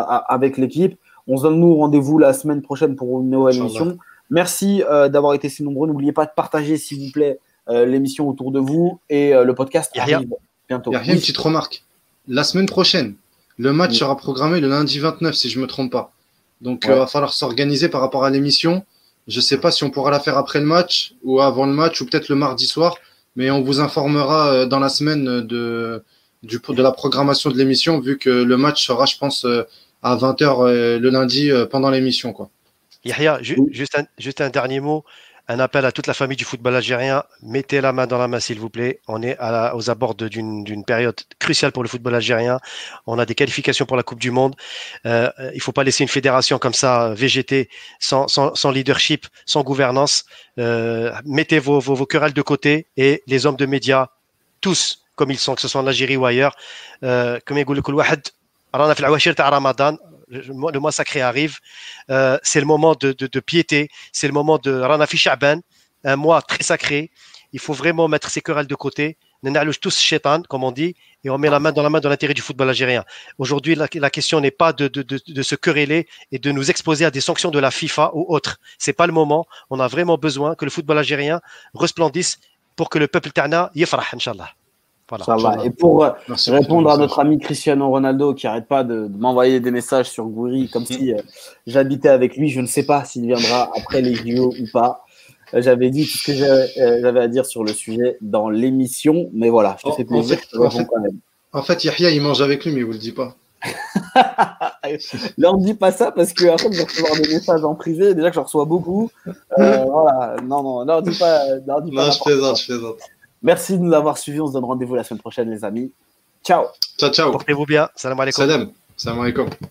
avec l'équipe. On se donne nous rendez-vous la semaine prochaine pour une nouvelle émission. Merci euh, d'avoir été si nombreux. N'oubliez pas de partager, s'il vous plaît, euh, l'émission autour de vous et euh, le podcast arrive bientôt. Il y a rien, une petite remarque. La semaine prochaine, le match sera programmé le lundi 29, si je ne me trompe pas. Donc, il va falloir s'organiser par rapport à l'émission. Je ne sais pas si on pourra la faire après le match ou avant le match ou peut-être le mardi soir, mais on vous informera dans la semaine de, du, de la programmation de l'émission, vu que le match sera, je pense, à 20h euh, le lundi euh, pendant l'émission. Quoi. Yahya, juste, un, juste un dernier mot un appel à toute la famille du football algérien. Mettez la main dans la main, s'il vous plaît. On est à aux abords d'une période cruciale pour le football algérien. On a des qualifications pour la Coupe du Monde. Euh, il faut pas laisser une fédération comme ça végéter sans, sans, sans leadership, sans gouvernance. Euh, mettez vos, vos, vos, querelles de côté et les hommes de médias, tous comme ils sont, que ce soit en Algérie ou ailleurs, euh, le mois sacré arrive. Euh, c'est le moment de, de, piété. C'est le moment de Ranafi Sha'ban, un mois très sacré. Il faut vraiment mettre ses querelles de côté. tous shaitan, comme on dit, et on met la main dans la main de l'intérêt du football algérien. Aujourd'hui, la, question n'est pas de, de, de, se quereller et de nous exposer à des sanctions de la FIFA ou autres. C'est pas le moment. On a vraiment besoin que le football algérien resplendisse pour que le peuple terna yifrah, Inch'Allah. Voilà. Et pour euh, répondre à notre ami Cristiano Ronaldo qui arrête pas de, de m'envoyer des messages sur Goury comme si euh, j'habitais avec lui, je ne sais pas s'il viendra après les JO ou pas. Euh, j'avais dit tout ce que j'avais à dire sur le sujet dans l'émission, mais voilà, je te fais plaisir. En fait, quand même. en fait, Yahya, il mange avec lui, mais il vous le dit pas. leur dis pas ça parce que après je vais recevoir des messages en privé déjà que j'en reçois beaucoup euh, voilà non non leur dis pas leur dis pas non je plaisante je plaisante Merci de nous avoir suivis. On se donne rendez-vous la semaine prochaine, les amis. Ciao. Ciao, ciao. Portez-vous bien. Salam alaikum. Salam. Salam alaikum.